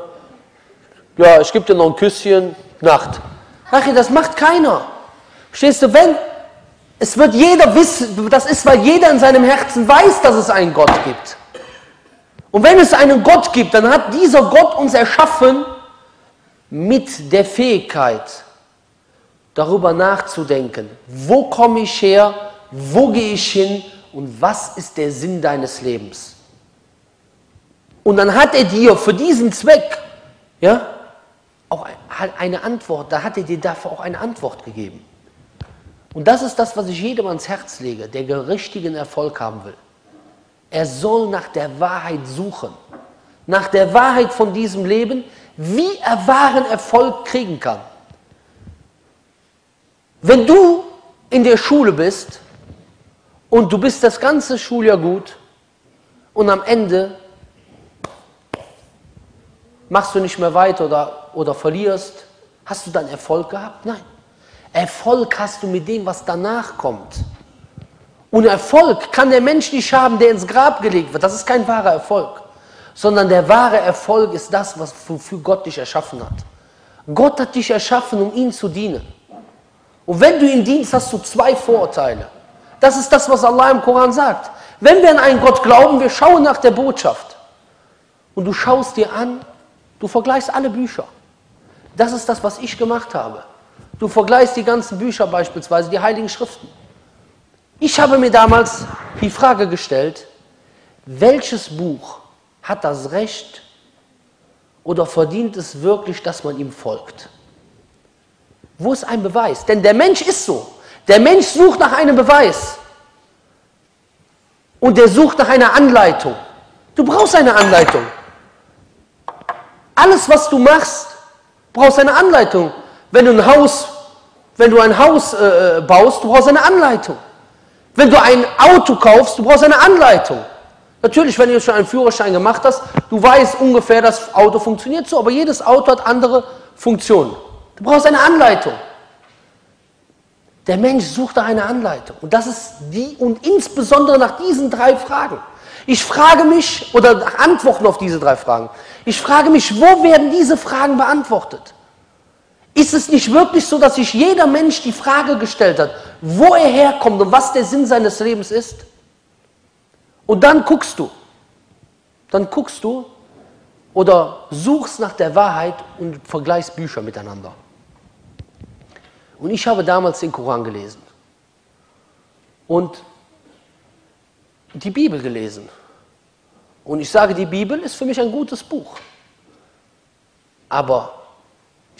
ja, ich gebe dir noch ein Küsschen, Nacht. Ach, das macht keiner. Verstehst du, wenn, es wird jeder wissen, das ist, weil jeder in seinem Herzen weiß, dass es einen Gott gibt. Und wenn es einen Gott gibt, dann hat dieser Gott uns erschaffen mit der Fähigkeit, darüber nachzudenken, wo komme ich her, wo gehe ich hin und was ist der Sinn deines Lebens. Und dann hat er dir für diesen Zweck ja, auch eine Antwort, da hat er dir dafür auch eine Antwort gegeben. Und das ist das, was ich jedem ans Herz lege, der richtigen Erfolg haben will. Er soll nach der Wahrheit suchen, nach der Wahrheit von diesem Leben, wie er wahren Erfolg kriegen kann. Wenn du in der Schule bist und du bist das ganze Schuljahr gut und am Ende machst du nicht mehr weiter oder, oder verlierst, hast du dann Erfolg gehabt? Nein. Erfolg hast du mit dem, was danach kommt. Und Erfolg kann der Mensch nicht haben, der ins Grab gelegt wird. Das ist kein wahrer Erfolg. Sondern der wahre Erfolg ist das, was wofür Gott dich erschaffen hat. Gott hat dich erschaffen, um ihm zu dienen. Und wenn du ihn dienst, hast du zwei Vorurteile. Das ist das, was Allah im Koran sagt. Wenn wir an einen Gott glauben, wir schauen nach der Botschaft. Und du schaust dir an, du vergleichst alle Bücher. Das ist das, was ich gemacht habe. Du vergleichst die ganzen Bücher beispielsweise, die Heiligen Schriften. Ich habe mir damals die Frage gestellt, welches Buch hat das Recht oder verdient es wirklich, dass man ihm folgt? Wo ist ein Beweis? Denn der Mensch ist so. Der Mensch sucht nach einem Beweis. Und der sucht nach einer Anleitung. Du brauchst eine Anleitung. Alles, was du machst, brauchst eine Anleitung. Wenn du ein Haus, wenn du ein Haus äh, äh, baust, du brauchst eine Anleitung. Wenn du ein Auto kaufst, du brauchst eine Anleitung. Natürlich, wenn du schon einen Führerschein gemacht hast, du weißt ungefähr, das Auto funktioniert so, aber jedes Auto hat andere Funktionen. Du brauchst eine Anleitung. Der Mensch sucht nach einer Anleitung. Und das ist die, und insbesondere nach diesen drei Fragen. Ich frage mich, oder Antworten auf diese drei Fragen. Ich frage mich, wo werden diese Fragen beantwortet? Ist es nicht wirklich so, dass sich jeder Mensch die Frage gestellt hat, wo er herkommt und was der Sinn seines Lebens ist? Und dann guckst du, dann guckst du oder suchst nach der Wahrheit und vergleichst Bücher miteinander. Und ich habe damals den Koran gelesen. und die Bibel gelesen. Und ich sage, die Bibel ist für mich ein gutes Buch. Aber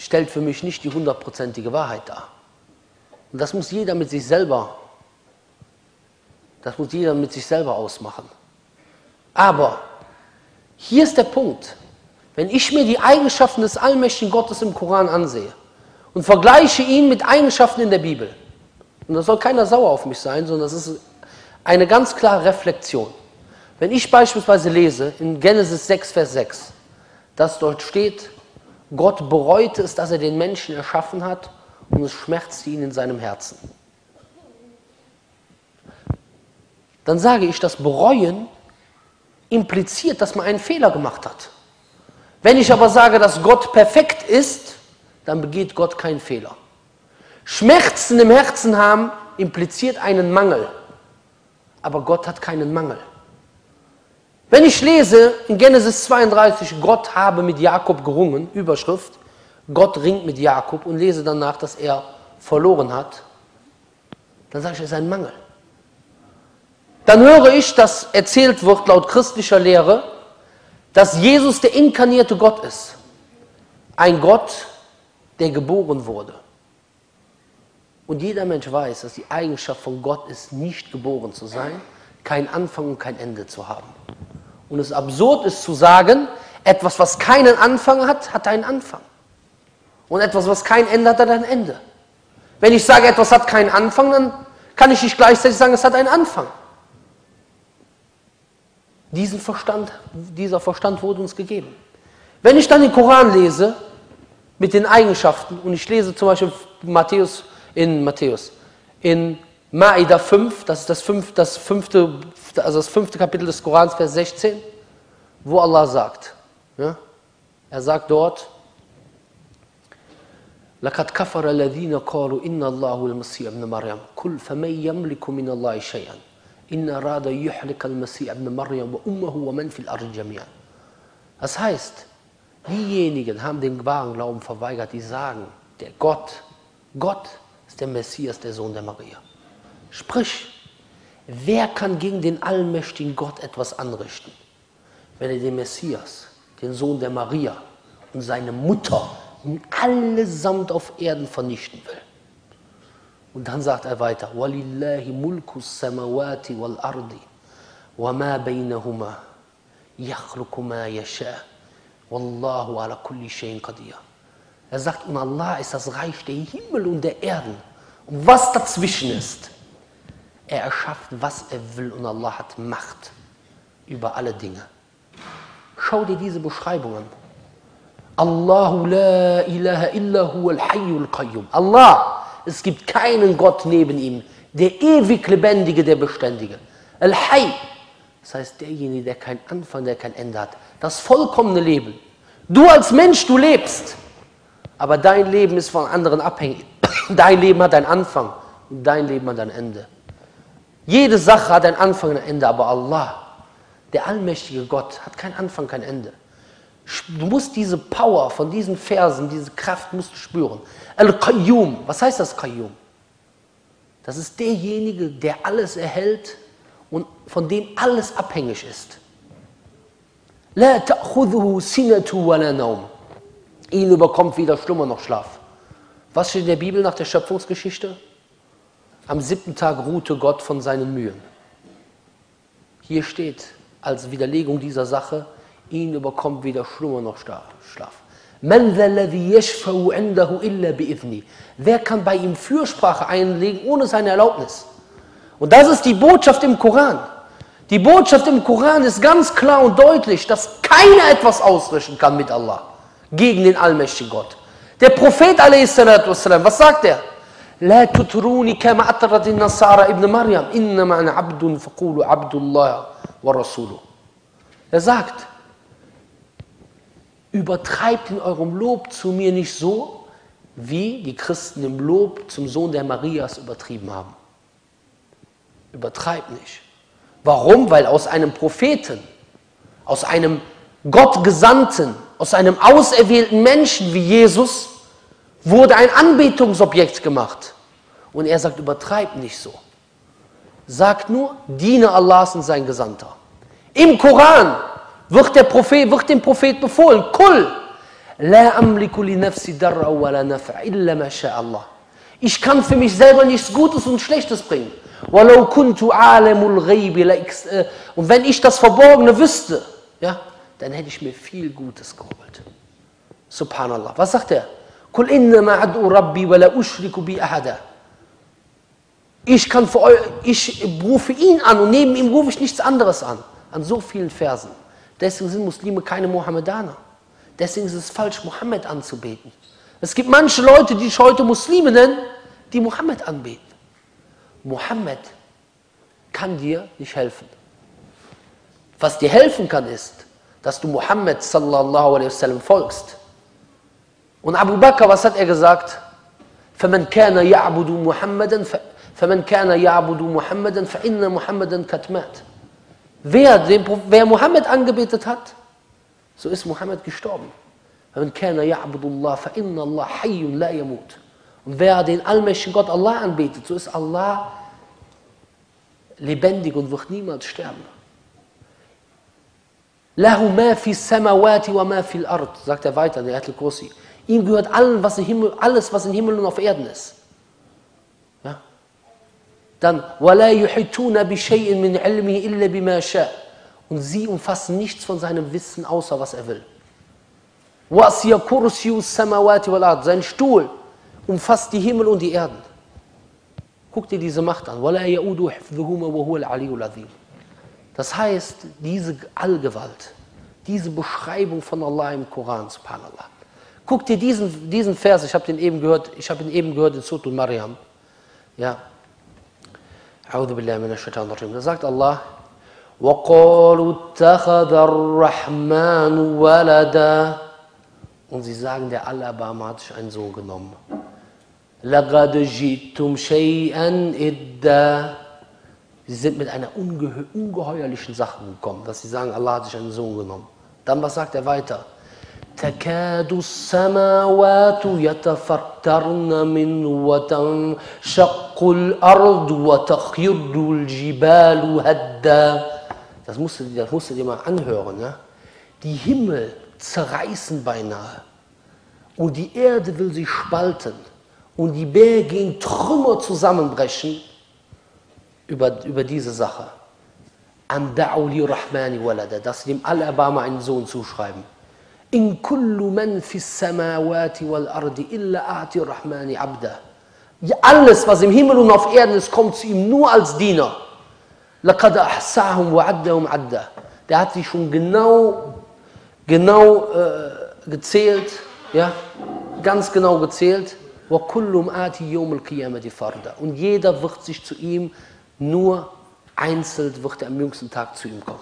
stellt für mich nicht die hundertprozentige Wahrheit dar. Und das muss jeder mit sich selber, das muss jeder mit sich selber ausmachen. Aber hier ist der Punkt. Wenn ich mir die Eigenschaften des allmächtigen Gottes im Koran ansehe und vergleiche ihn mit Eigenschaften in der Bibel, und da soll keiner sauer auf mich sein, sondern das ist eine ganz klare Reflexion. Wenn ich beispielsweise lese in Genesis 6, Vers 6, dass dort steht, Gott bereute es, dass er den Menschen erschaffen hat und es schmerzte ihn in seinem Herzen. Dann sage ich, das Bereuen impliziert, dass man einen Fehler gemacht hat. Wenn ich aber sage, dass Gott perfekt ist, dann begeht Gott keinen Fehler. Schmerzen im Herzen haben impliziert einen Mangel. Aber Gott hat keinen Mangel. Wenn ich lese in Genesis 32, Gott habe mit Jakob gerungen, Überschrift, Gott ringt mit Jakob und lese danach, dass er verloren hat, dann sage ich, es ist ein Mangel. Dann höre ich, dass erzählt wird laut christlicher Lehre, dass Jesus der inkarnierte Gott ist. Ein Gott, der geboren wurde. Und jeder Mensch weiß, dass die Eigenschaft von Gott ist, nicht geboren zu sein, kein Anfang und kein Ende zu haben. Und es absurd ist zu sagen, etwas, was keinen Anfang hat, hat einen Anfang. Und etwas, was kein Ende hat, hat ein Ende. Wenn ich sage, etwas hat keinen Anfang, dann kann ich nicht gleichzeitig sagen, es hat einen Anfang. Diesen Verstand, dieser Verstand wurde uns gegeben. Wenn ich dann den Koran lese mit den Eigenschaften und ich lese zum Beispiel Matthäus in Matthäus, in Maida 5, das ist das, fünf, das, fünfte, also das fünfte Kapitel des Korans, Vers 16, wo Allah sagt, ja, er sagt dort, لقد كفر الذين قالوا إن الله المسيح ابن مريم قل فمن يملك من الله شيئا إن أراد يحرق المسيح ابن مريم وأمه ومن في الأرض جميعا Das heißt, diejenigen haben den wahren Glauben verweigert, die sagen, der Gott, Gott ist der Messias, der Sohn der Maria. Sprich, wer kann gegen den allmächtigen Gott etwas anrichten, wenn er den Messias, den Sohn der Maria und seine Mutter allesamt auf Erden vernichten will? Und dann sagt er weiter: Walillahi mulku samawati wal ardi wa ma bainahuma yakhluqu ma yasha wallahu ala kulli. Er sagt, und Allah ist das Reich der Himmel und der Erden und was dazwischen ist er erschafft, was er will und Allah hat Macht über alle Dinge. Schau dir diese Beschreibung an. Allahu la ilaha illa huwa al-hayyul qayyum. Allah, es gibt keinen Gott neben ihm, der ewig Lebendige, der Beständige. Al-Hayy, das heißt derjenige, der keinen Anfang, der kein Ende hat. Das vollkommene Leben. Du als Mensch, du lebst, aber dein Leben ist von anderen abhängig. Dein Leben hat einen Anfang und dein Leben hat ein Ende. Jede Sache hat einen Anfang und ein Ende, aber Allah, der allmächtige Gott, hat keinen Anfang, kein Ende. Du musst diese Power von diesen Versen, diese Kraft musst du spüren. Al-Qayyum, was heißt das Qayyum? Das ist derjenige, der alles erhält und von dem alles abhängig ist. La ta'khudhuhu sinatu wa la naum. Ihn überkommt weder Schlummer noch Schlaf. Was steht in der Bibel nach der Schöpfungsgeschichte? Am siebten Tag ruhte Gott von seinen Mühen. Hier steht als Widerlegung dieser Sache, ihn überkommt weder Schlummer noch Schlaf. Wer kann bei ihm Fürsprache einlegen ohne seine Erlaubnis? Und das ist die Botschaft im Koran. Die Botschaft im Koran ist ganz klar und deutlich, dass keiner etwas ausrichten kann mit Allah gegen den allmächtigen Gott. Der Prophet, was sagt er? لا تتروني كما أترت النصارى ابن مريم إنما أنا عبد فقولوا عبد الله ورسوله Er sagt, übertreibt in eurem Lob zu mir nicht so, wie die Christen im Lob zum Sohn der Marias übertrieben haben. Übertreibt nicht. Warum? Weil aus einem Propheten, aus einem Gottgesandten, aus einem auserwählten Menschen wie Jesus wurde ein Anbetungsobjekt gemacht. Und er sagt, übertreib nicht so. sagt nur, diene Allahs und sein Gesandter. Im Koran wird, der Prophet, wird dem Prophet befohlen, Kul, la amliku li nafsi darra wa la naf'a illa ma. Ich kann für mich selber nichts Gutes und Schlechtes bringen. Äh, Und wenn ich das Verborgene wüsste, ja, dann hätte ich mir viel Gutes geholt. Subhanallah. Was sagt er? Kul innama ad'u rabbi wa la ushriku bi ahada. Ich kann für euch, ich rufe ihn an und neben ihm rufe ich nichts anderes an. An so vielen Versen. Deswegen sind Muslime keine Mohammedaner. Deswegen ist es falsch, Mohammed anzubeten. Es gibt manche Leute, die sich heute Muslime nennen, die Mohammed anbeten. Mohammed kann dir nicht helfen. Was dir helfen kann, ist, dass du Mohammed sallallahu alaihi wasallam folgst. Und Abu Bakr, was hat er gesagt? فمن كان يعبد محمدا ف... فمن كان يعبد محمدا فإن محمدا قد مات. Wer, den, wer Mohammed angebetet hat, so ist Mohammed gestorben. فمن كان يعبد الله فإن الله حي لا يموت. Und wer den allmächtigen Gott Allah anbetet, so ist Allah lebendig und wird niemals sterben. Ma fi samawati wa ma fil ard, sagt er weiter der Ayatul Kursi. Ihm gehört allen, was im Himmel, alles, was im Himmel und auf Erden ist. Ja? Dann, وَلَا يُحِيطُونَ بِشَيْءٍ مِنْ عِلْمِهِ إِلَّا بِمَا شَاء. Und sie umfassen nichts von seinem Wissen, außer was er will. وَأَسْيَ كُرْسِيُ السَّمَوَاتِ وَالْأَرْضِ Sein Stuhl umfasst die Himmel und die Erden. Guck dir diese Macht an. وَلَا يَؤُدُ حِفْظُهُمَ وَهُوَ الْعَلِيُّ الْعَظِيمُ Das heißt, diese Allgewalt, diese Beschreibung von Allah im Koran, subhanallah. Guck dir diesen, diesen Vers, ich habe den eben gehört, ich habe ihn eben gehört in Surah Maryam. Ja. أعوذ بالله من الشيطان الرجيم. Da sagt Allah, وَقَالُوا اتَّخَذَ الرَّحْمَنُ وَلَدًا Und sie sagen, der Allerbarmer hat sich einen Sohn genommen. لَقَدْ جِئْتُمْ شَيْئًا إِدَّا Sie sind mit einer ungeheu ungeheuerlichen Sache gekommen, dass sie sagen, Allah hat sich einen Sohn genommen. Dann, was sagt er weiter? تكاد السماوات يتفطرن منه وتنشق الأرض وتخر الجبال هدا das musst, du, das musst du dir mal anhören. Ne? Die Himmel zerreißen beinahe und die Erde will sich spalten und die Berge in Trümmer zusammenbrechen über, über diese Sache. An da'uli rahmani walada, dass sie dem Allerbarmer einen Sohn zuschreiben. In kullu man fis samawati wal ardi illa a'ti rahmani abda. Ja, alles, was im Himmel und auf Erden ist, kommt zu ihm nur als Diener. لقد أحصاهم وعدهم عدا. Der hat sie schon genau, genau äh, gezählt, ja, ganz genau gezählt. وَكُلُّمْ آتِ يَوْمَ الْقِيَامَةِ فَرْدًا. Und jeder wird sich zu ihm nur einzeln, wird er am jüngsten Tag zu ihm kommen.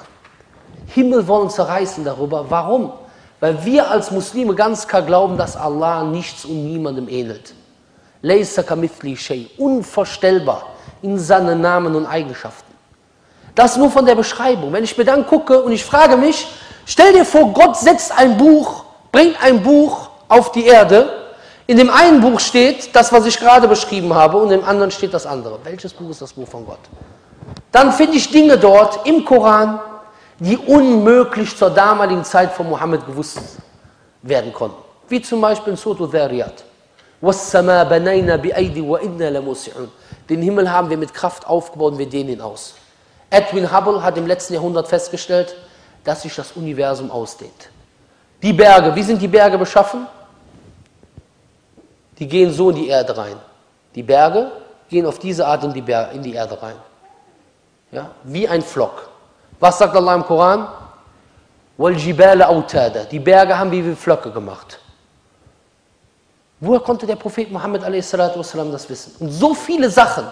Himmel wollen zerreißen darüber. Warum? Weil wir als Muslime ganz klar glauben, dass Allah nichts und niemandem ähnelt. Laysa kamithli shay. Unvorstellbar in seinen Namen und Eigenschaften. Das nur von der Beschreibung. Wenn ich mir dann gucke und ich frage mich, stell dir vor, Gott setzt ein Buch, bringt ein Buch auf die Erde. In dem einen Buch steht das, was ich gerade beschrieben habe, und im anderen steht das andere. Welches Buch ist das Buch von Gott? Dann finde ich Dinge dort im Koran, die unmöglich zur damaligen Zeit von Mohammed gewusst werden konnten. Wie zum Beispiel in Soto Dariat. Den Himmel haben wir mit Kraft aufgebaut und wir dehnen ihn aus. Edwin Hubble hat im letzten Jahrhundert festgestellt, dass sich das Universum ausdehnt. Die Berge, wie sind die Berge beschaffen? Die gehen so in die Erde rein. Die Berge gehen auf diese Art in die, Ber in die Erde rein. Ja? Wie ein Flock. Was sagt Allah im Koran? وَالْجِبَالَ أَوْتَادًا Die Berge haben wie Flöcke gemacht. Woher konnte der Prophet Muhammad a.s. das wissen? Und so viele Sachen.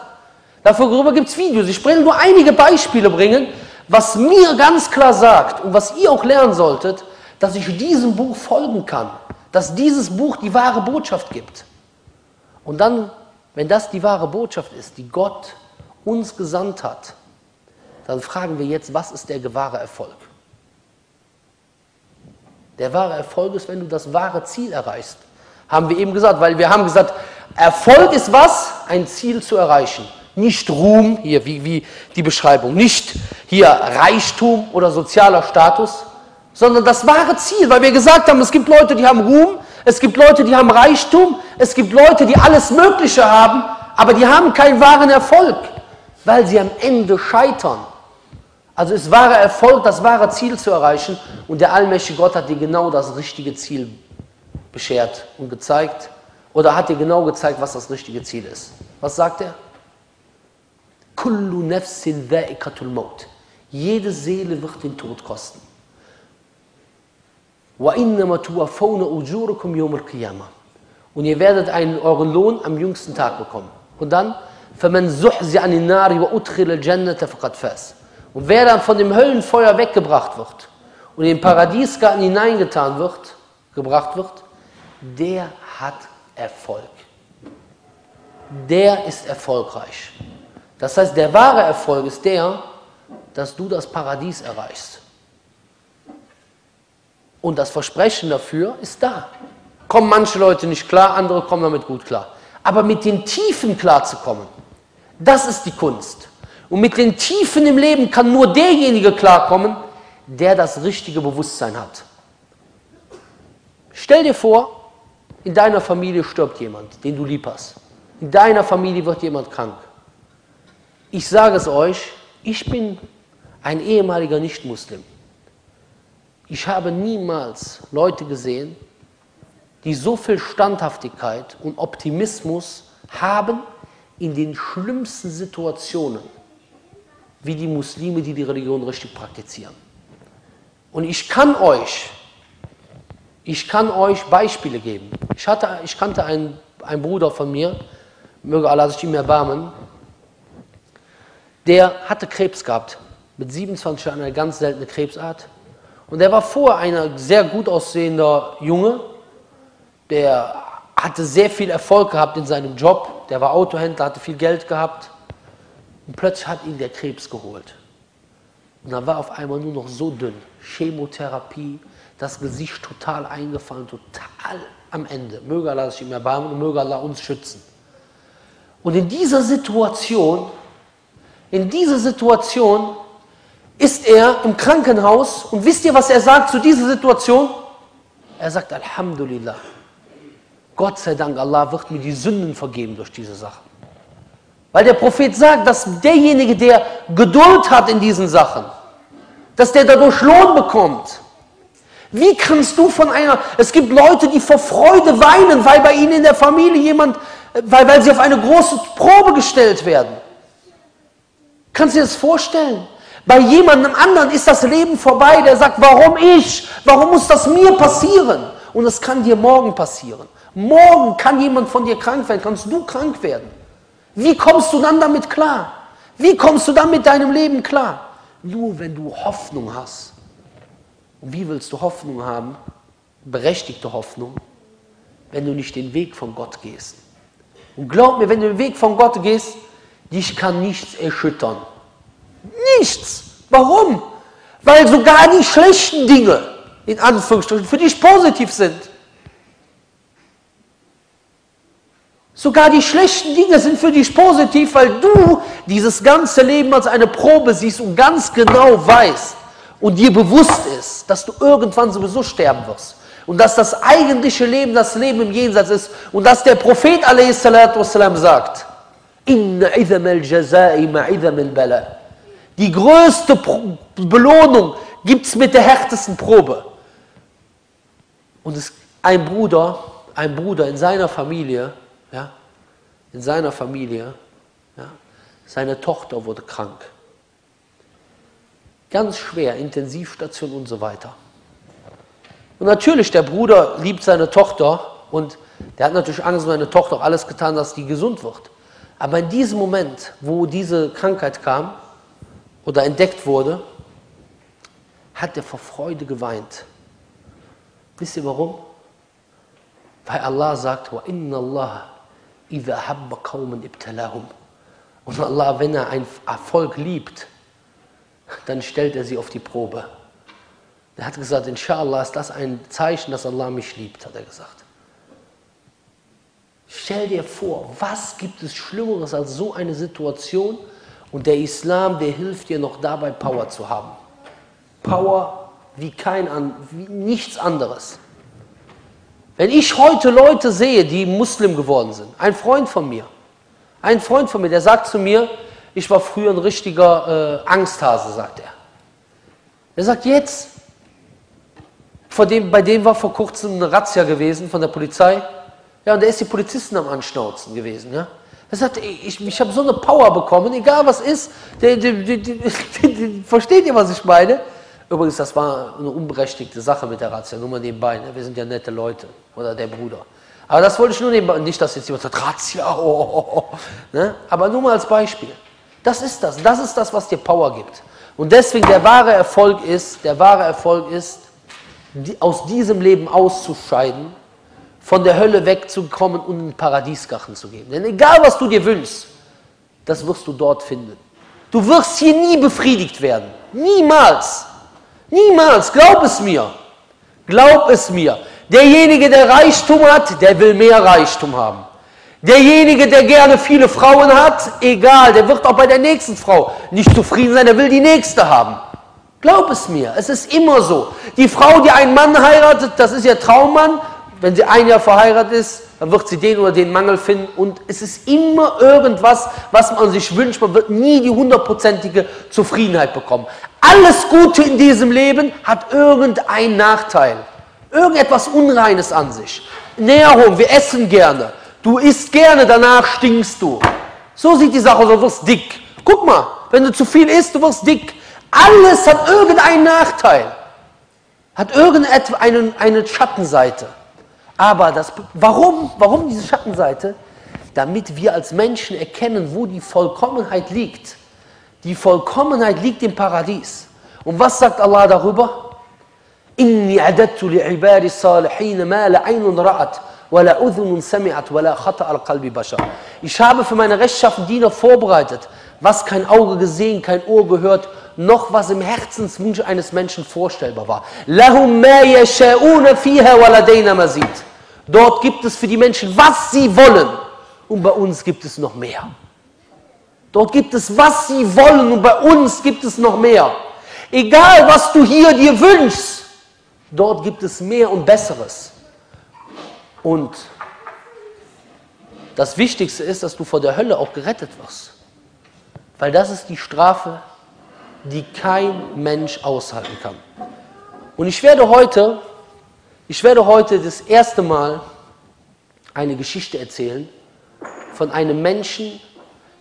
Darüber gibt es Videos. Ich will nur einige Beispiele bringen, was mir ganz klar sagt und was ihr auch lernen solltet, dass ich diesem Buch folgen kann. Dass dieses Buch die wahre Botschaft gibt. Und dann, wenn das die wahre Botschaft ist, die Gott uns gesandt hat, dann fragen wir jetzt, was ist der wahre Erfolg? Der wahre Erfolg ist, wenn du das wahre Ziel erreichst. Haben wir eben gesagt, weil wir haben gesagt, Erfolg ist was? Ein Ziel zu erreichen. Nicht Ruhm, hier wie, wie die Beschreibung, nicht hier Reichtum oder sozialer Status, sondern das wahre Ziel, weil wir gesagt haben, es gibt Leute, die haben Ruhm, es gibt Leute, die haben Reichtum, es gibt Leute, die alles Mögliche haben, aber die haben keinen wahren Erfolg, weil sie am Ende scheitern. Also ist wahrer Erfolg, das wahre Ziel zu erreichen und der allmächtige Gott hat dir genau das richtige Ziel beschert und gezeigt oder hat dir genau gezeigt, was das richtige Ziel ist. Was sagt er? Kullu nafsin dha'iqatul maut. Jede Seele wird den Tod kosten. Wa innama tuwaffawna ujurukum yawm al-qiyamah. Und ihr werdet einen, euren Lohn am jüngsten Tag bekommen. Und dann, فَمَنْ زُحْزِ عَنِ النَّارِ وَأُدْخِلَ الْجَنَّةَ فَقَدْ فَاسْ und wer dann von dem Höllenfeuer weggebracht wird und in den Paradiesgarten hineingetan wird, gebracht wird, der hat Erfolg. Der ist erfolgreich. Das heißt, der wahre Erfolg ist der, dass du das Paradies erreichst. Und das Versprechen dafür ist da. Kommen manche Leute nicht klar, andere kommen damit gut klar. Aber mit den Tiefen klarzukommen, das ist die Kunst. Und mit den Tiefen im Leben kann nur derjenige klarkommen, der das richtige Bewusstsein hat. Stell dir vor, in deiner Familie stirbt jemand, den du lieb hast. In deiner Familie wird jemand krank. Ich sage es euch, ich bin ein ehemaliger Nichtmuslim. Ich habe niemals Leute gesehen, die so viel Standhaftigkeit und Optimismus haben in den schlimmsten Situationen, wie die Muslime, die die Religion richtig praktizieren. Und ich kann euch, ich kann euch Beispiele geben. Ich, hatte, ich kannte einen, einen Bruder von mir, möge Allah sich ihm erbarmen, der hatte Krebs gehabt. Mit 27 Jahren eine ganz seltene Krebsart. Und er war vorher ein sehr gut aussehender Junge, der hatte sehr viel Erfolg gehabt in seinem Job, der war Autohändler, hatte viel Geld gehabt. Und plötzlich hat ihn der Krebs geholt. Und dann war auf einmal nur noch so dünn. Chemotherapie, das Gesicht total eingefallen, total am Ende. Möge Allah sich ihm erbarmen und möge Allah uns schützen. Und in dieser Situation, in dieser Situation ist er im Krankenhaus und wisst ihr, was er sagt zu dieser Situation? Er sagt Alhamdulillah. Gott sei Dank, Allah wird mir die Sünden vergeben durch diese Sache. Weil der Prophet sagt, dass derjenige, der Geduld hat in diesen Sachen, dass der dadurch Lohn bekommt. Wie kannst du von einer, es gibt Leute, die vor Freude weinen, weil bei ihnen in der Familie jemand, weil, weil sie auf eine große Probe gestellt werden. Kannst du dir das vorstellen? Bei jemandem anderen ist das Leben vorbei, der sagt, warum ich? Warum muss das mir passieren? Und es kann dir morgen passieren. Morgen kann jemand von dir krank werden, kannst du krank werden. Wie kommst du dann damit klar? Wie kommst du dann mit deinem Leben klar? Nur wenn du Hoffnung hast. Und wie willst du Hoffnung haben? Berechtigte Hoffnung, wenn du nicht den Weg von Gott gehst. Und glaub mir, wenn du den Weg von Gott gehst, dich kann nichts erschüttern. Nichts. Warum? Weil sogar die schlechten Dinge, in Anführungsstrichen, für dich positiv sind. Sogar die schlechten Dinge sind für dich positiv, weil du dieses ganze Leben als eine Probe siehst und ganz genau weißt und dir bewusst ist, dass du irgendwann sowieso sterben wirst. Und dass das eigentliche Leben das Leben im Jenseits ist und dass der Prophet a.s. sagt. Die größte Belohnung gibt es mit der härtesten Probe. Und es, ein Bruder, ein Bruder in seiner Familie, ja, in seiner Familie, ja, seine Tochter wurde krank. Ganz schwer, Intensivstation und so weiter. Und natürlich, der Bruder liebt seine Tochter und der hat natürlich Angst, seine Tochter auch alles getan, dass die gesund wird. Aber in diesem Moment, wo diese Krankheit kam, oder entdeckt wurde, hat er vor Freude geweint. Wisst ihr warum? Weil Allah sagt, wa inna Allah Und Allah, wenn er ein Erfolg liebt, dann stellt er sie auf die Probe. Er hat gesagt, inshallah ist das ein Zeichen, dass Allah mich liebt, hat er gesagt. Stell dir vor, was gibt es Schlimmeres als so eine Situation? Und der Islam, der hilft dir noch dabei, Power zu haben. Power wie kein wie nichts anderes. Wenn ich heute Leute sehe, die Muslim geworden sind, ein Freund von mir, ein Freund von mir, der sagt zu mir, ich war früher ein richtiger äh, Angsthase, sagt er. Er sagt jetzt, vor dem, bei dem war vor kurzem eine Razzia gewesen von der Polizei. Ja, und der ist die Polizisten am Anschnauzen gewesen. Ja? Er sagt, ich, ich habe so eine Power bekommen, egal was ist. Die, die, die, versteht ihr, was ich meine? Übrigens, das war eine unberechtigte Sache mit der Razzia, nur mal nebenbei. Ne? Wir sind ja nette Leute. Oder der Bruder. Aber das wollte ich nur nebenbei. Nicht, dass jetzt jemand sagt, Razzia, oh, oh, oh. Ne? Aber nur mal als Beispiel. Das ist das. Das ist das, was dir Power gibt. Und deswegen der wahre Erfolg ist, der wahre Erfolg ist, die, aus diesem Leben auszuscheiden, von der Hölle wegzukommen und in den Paradiesgachen zu gehen. Denn egal, was du dir wünschst, das wirst du dort finden. Du wirst hier nie befriedigt werden. Niemals. Niemals. Glaub es mir. Glaub es mir. Derjenige, der Reichtum hat, der will mehr Reichtum haben. Derjenige, der gerne viele Frauen hat, egal, der wird auch bei der nächsten Frau nicht zufrieden sein, der will die nächste haben. Glaub es mir, es ist immer so. Die Frau, die einen Mann heiratet, das ist ihr Traummann. Wenn sie ein Jahr verheiratet ist, dann wird sie den oder den Mangel finden. Und es ist immer irgendwas, was man sich wünscht. Man wird nie die hundertprozentige Zufriedenheit bekommen. Alles Gute in diesem Leben hat irgendeinen Nachteil. Irgendetwas Unreines an sich. Näherung, wir essen gerne. Du isst gerne, danach stinkst du. So sieht die Sache aus, du wirst dick. Guck mal, wenn du zu viel isst, du wirst dick. Alles hat irgendeinen Nachteil. Hat irgendeine eine Schattenseite. Aber das, warum, warum diese Schattenseite? Damit wir als Menschen erkennen, wo die Vollkommenheit liegt. Die Vollkommenheit liegt im Paradies. Und was sagt Allah darüber? Inni adattu li'ibari salihin ma la ra'at ich habe für meine rechtschaffenen Diener vorbereitet, was kein Auge gesehen, kein Ohr gehört, noch was im Herzenswunsch eines Menschen vorstellbar war. Dort gibt es für die Menschen, was sie wollen. Und bei uns gibt es noch mehr. Dort gibt es, was sie wollen. Und bei uns gibt es noch mehr. Egal, was du hier dir wünschst, dort gibt es mehr und Besseres. Und das Wichtigste ist, dass du vor der Hölle auch gerettet wirst. Weil das ist die Strafe, die kein Mensch aushalten kann. Und ich werde heute, ich werde heute das erste Mal eine Geschichte erzählen von einem Menschen,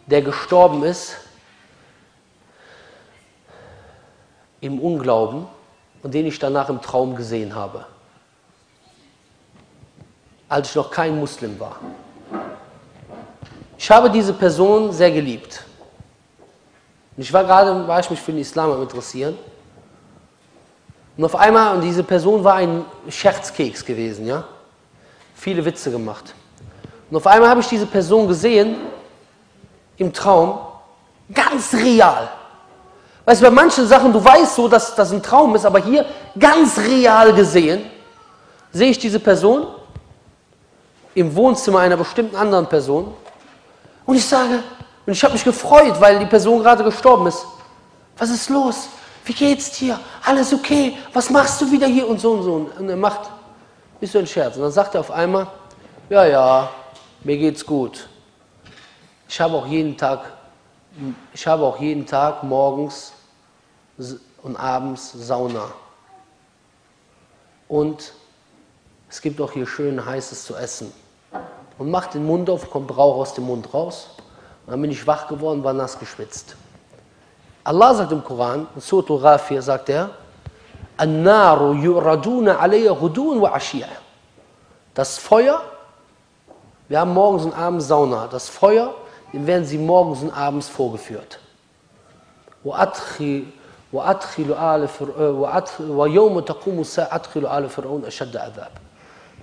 der gestorben ist im Unglauben und den ich danach im Traum gesehen habe als ich noch kein Muslim war. Ich habe diese Person sehr geliebt. Ich war gerade, war ich mich für den Islam am interessieren. Und auf einmal, und diese Person war ein Scherzkeks gewesen, ja. Viele Witze gemacht. Und auf einmal habe ich diese Person gesehen, im Traum, ganz real. Weißt du, bei manchen Sachen, du weißt so, dass das ein Traum ist, aber hier ganz real gesehen, sehe ich diese Person im Wohnzimmer einer bestimmten anderen Person und ich sage, und ich habe mich gefreut, weil die Person gerade gestorben ist. Was ist los? Wie geht's dir? Alles okay? Was machst du wieder hier? Und so und so. Und er macht, ist so ein Scherz. Und dann sagt er auf einmal, ja, ja, mir geht's gut. Ich habe auch jeden Tag, ich habe auch jeden Tag morgens und abends Sauna. Und es gibt auch hier schön heißes zu essen und macht den Mund auf, kommt Rauch aus dem Mund raus. Und dann bin ich wach geworden, war nass geschwitzt. Allah sagt im Koran, in Surah Ghafir sagt er, Das Feuer, wir haben morgens und abends Sauna, das Feuer, dem werden sie morgens und abends vorgeführt.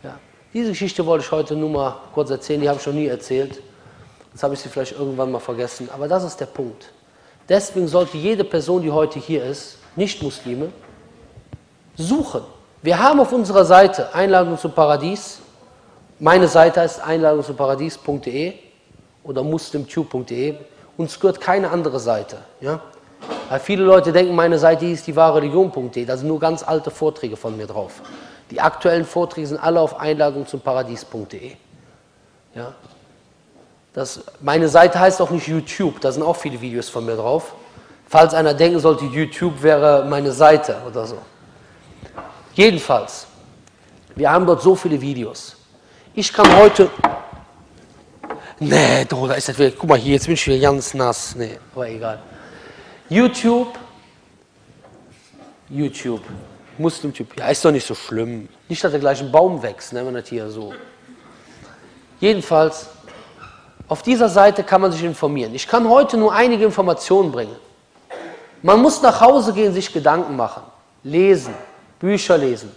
Äh, ja. Diese Geschichte wollte ich heute nur mal kurz erzählen, die habe ich noch nie erzählt. Jetzt habe ich sie vielleicht irgendwann mal vergessen, aber das ist der Punkt. Deswegen sollte jede Person, die heute hier ist, Nicht-Muslime, suchen. Wir haben auf unserer Seite Einladung zum Paradies. Meine Seite ist Paradies.de oder muslimtube.de. Uns gehört keine andere Seite. Ja? Weil viele Leute denken, meine Seite hieß die wahre Religion.de. Da sind nur ganz alte Vorträge von mir drauf. Die aktuellen Vorträge sind alle auf Einladung zum Paradies.de. Ja? Das, meine Seite heißt auch nicht YouTube, da sind auch viele Videos von mir drauf. Falls einer denken sollte, YouTube wäre meine Seite oder so. Jedenfalls, wir haben dort so viele Videos. Ich kann heute. Nee, da ist das wieder. Guck mal hier, jetzt bin ich wieder ganz nass. Nee, aber egal. YouTube. YouTube. Muslim-Typ. Ja, ist doch nicht so schlimm. Nicht, dass der gleich ein Baum wächst, nennen wir das hier so. Jedenfalls, auf dieser Seite kann man sich informieren. Ich kann heute nur einige Informationen bringen. Man muss nach Hause gehen, sich Gedanken machen, lesen, Bücher lesen.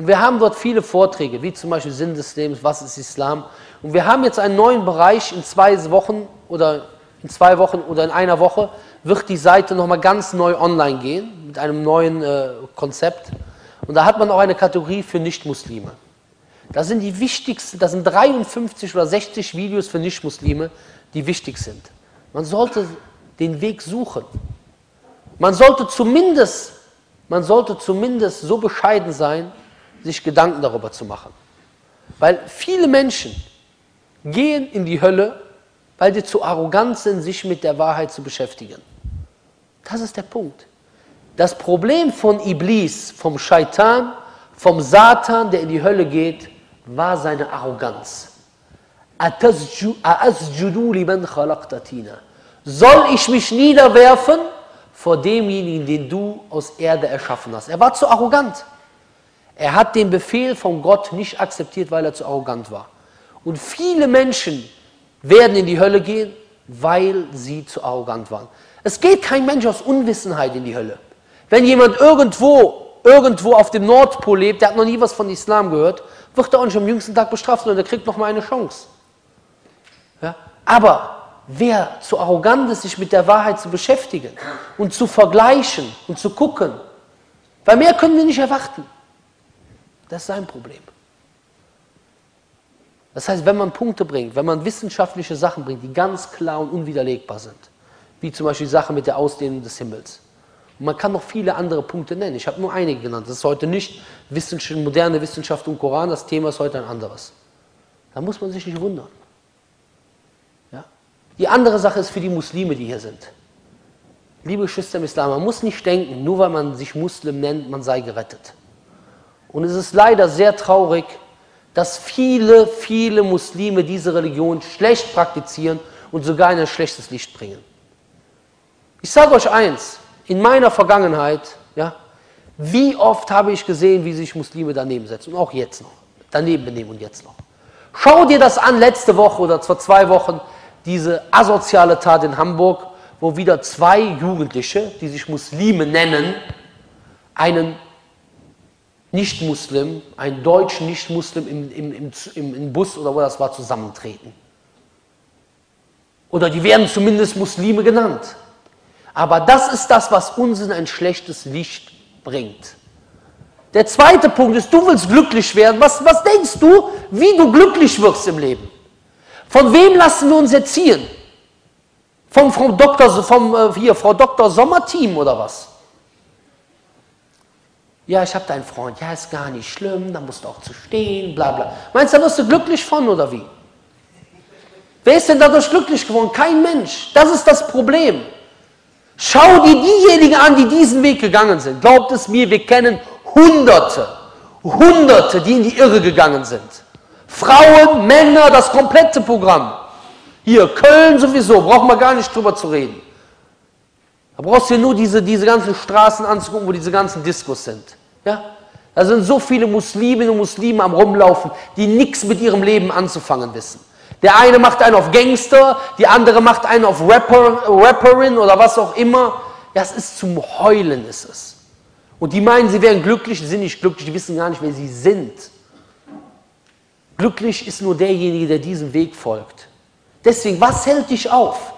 Und wir haben dort viele Vorträge, wie zum Beispiel Sinn des Lebens, was ist Islam. Und wir haben jetzt einen neuen Bereich in zwei Wochen oder in zwei Wochen oder in einer Woche wird die Seite nochmal ganz neu online gehen mit einem neuen äh, Konzept. Und da hat man auch eine Kategorie für Nichtmuslime. Das sind die wichtigsten, das sind 53 oder 60 Videos für Nichtmuslime, die wichtig sind. Man sollte den Weg suchen. Man sollte zumindest, man sollte zumindest so bescheiden sein, sich Gedanken darüber zu machen. Weil viele Menschen gehen in die Hölle, weil sie zu arrogant sind, sich mit der Wahrheit zu beschäftigen. Das ist der Punkt. Das Problem von Iblis, vom Scheitan, vom Satan, der in die Hölle geht, war seine Arroganz. Soll ich mich niederwerfen vor demjenigen, den du aus Erde erschaffen hast? Er war zu arrogant. Er hat den Befehl von Gott nicht akzeptiert, weil er zu arrogant war. Und viele Menschen werden in die Hölle gehen, weil sie zu arrogant waren. Es geht kein Mensch aus Unwissenheit in die Hölle. Wenn jemand irgendwo, irgendwo auf dem Nordpol lebt, der hat noch nie was von Islam gehört, wird er auch nicht am jüngsten Tag bestraft, sondern der kriegt noch mal eine Chance. Ja? Aber wer zu arrogant ist, sich mit der Wahrheit zu beschäftigen und zu vergleichen und zu gucken, weil mehr können wir nicht erwarten. Das ist sein Problem. Das heißt, wenn man Punkte bringt, wenn man wissenschaftliche Sachen bringt, die ganz klar und unwiderlegbar sind, wie zum Beispiel die Sache mit der Ausdehnung des Himmels. Und man kann noch viele andere Punkte nennen. Ich habe nur einige genannt. Das ist heute nicht Wissenschaft, moderne Wissenschaft und Koran, das Thema ist heute ein anderes. Da muss man sich nicht wundern. Ja? Die andere Sache ist für die Muslime, die hier sind. Liebe Geschwister im Islam, man muss nicht denken, nur weil man sich Muslim nennt, man sei gerettet. Und es ist leider sehr traurig, dass viele, viele Muslime diese Religion schlecht praktizieren und sogar in ein schlechtes Licht bringen. Ich sage euch eins, in meiner Vergangenheit, ja, wie oft habe ich gesehen, wie sich Muslime daneben setzen und auch jetzt noch, daneben benehmen und jetzt noch. Schau dir das an, letzte Woche oder vor zwei Wochen, diese asoziale Tat in Hamburg, wo wieder zwei Jugendliche, die sich Muslime nennen, einen nicht-Muslim, einen deutschen Nicht-Muslim im, im, im, im, Bus oder wo das war, zusammentreten. Oder die werden zumindest Muslime genannt. Aber das ist das, was uns in ein schlechtes Licht bringt. Der zweite Punkt ist, du willst glücklich werden. Was, was denkst du, wie du glücklich wirst im Leben? Von wem lassen wir uns erziehen? Vom, vom Dr. Vom, äh, hier, Frau Dr. Sommerteam oder was? Ja, ich habe deinen Freund. Ja, ist gar nicht schlimm, da musst du auch zu stehen, bla bla. Meinst du, da wirst du glücklich von oder wie? Wer ist denn dadurch glücklich geworden? Kein Mensch. Das ist das Problem. Schau dir diejenigen an, die diesen Weg gegangen sind. Glaubt es mir, wir kennen Hunderte, Hunderte, die in die Irre gegangen sind. Frauen, Männer, das komplette Programm. Hier, Köln sowieso, braucht man gar nicht drüber zu reden. Da brauchst du nur diese, diese ganzen Straßen anzugucken, wo diese ganzen Diskos sind. Ja? Da sind so viele Musliminnen und Muslime am Rumlaufen, die nichts mit ihrem Leben anzufangen wissen. Der eine macht einen auf Gangster, die andere macht einen auf Rapper, Rapperin oder was auch immer. Ja, es ist zum Heulen, ist es. Und die meinen, sie wären glücklich, sind nicht glücklich, die wissen gar nicht, wer sie sind. Glücklich ist nur derjenige, der diesem Weg folgt. Deswegen, was hält dich auf?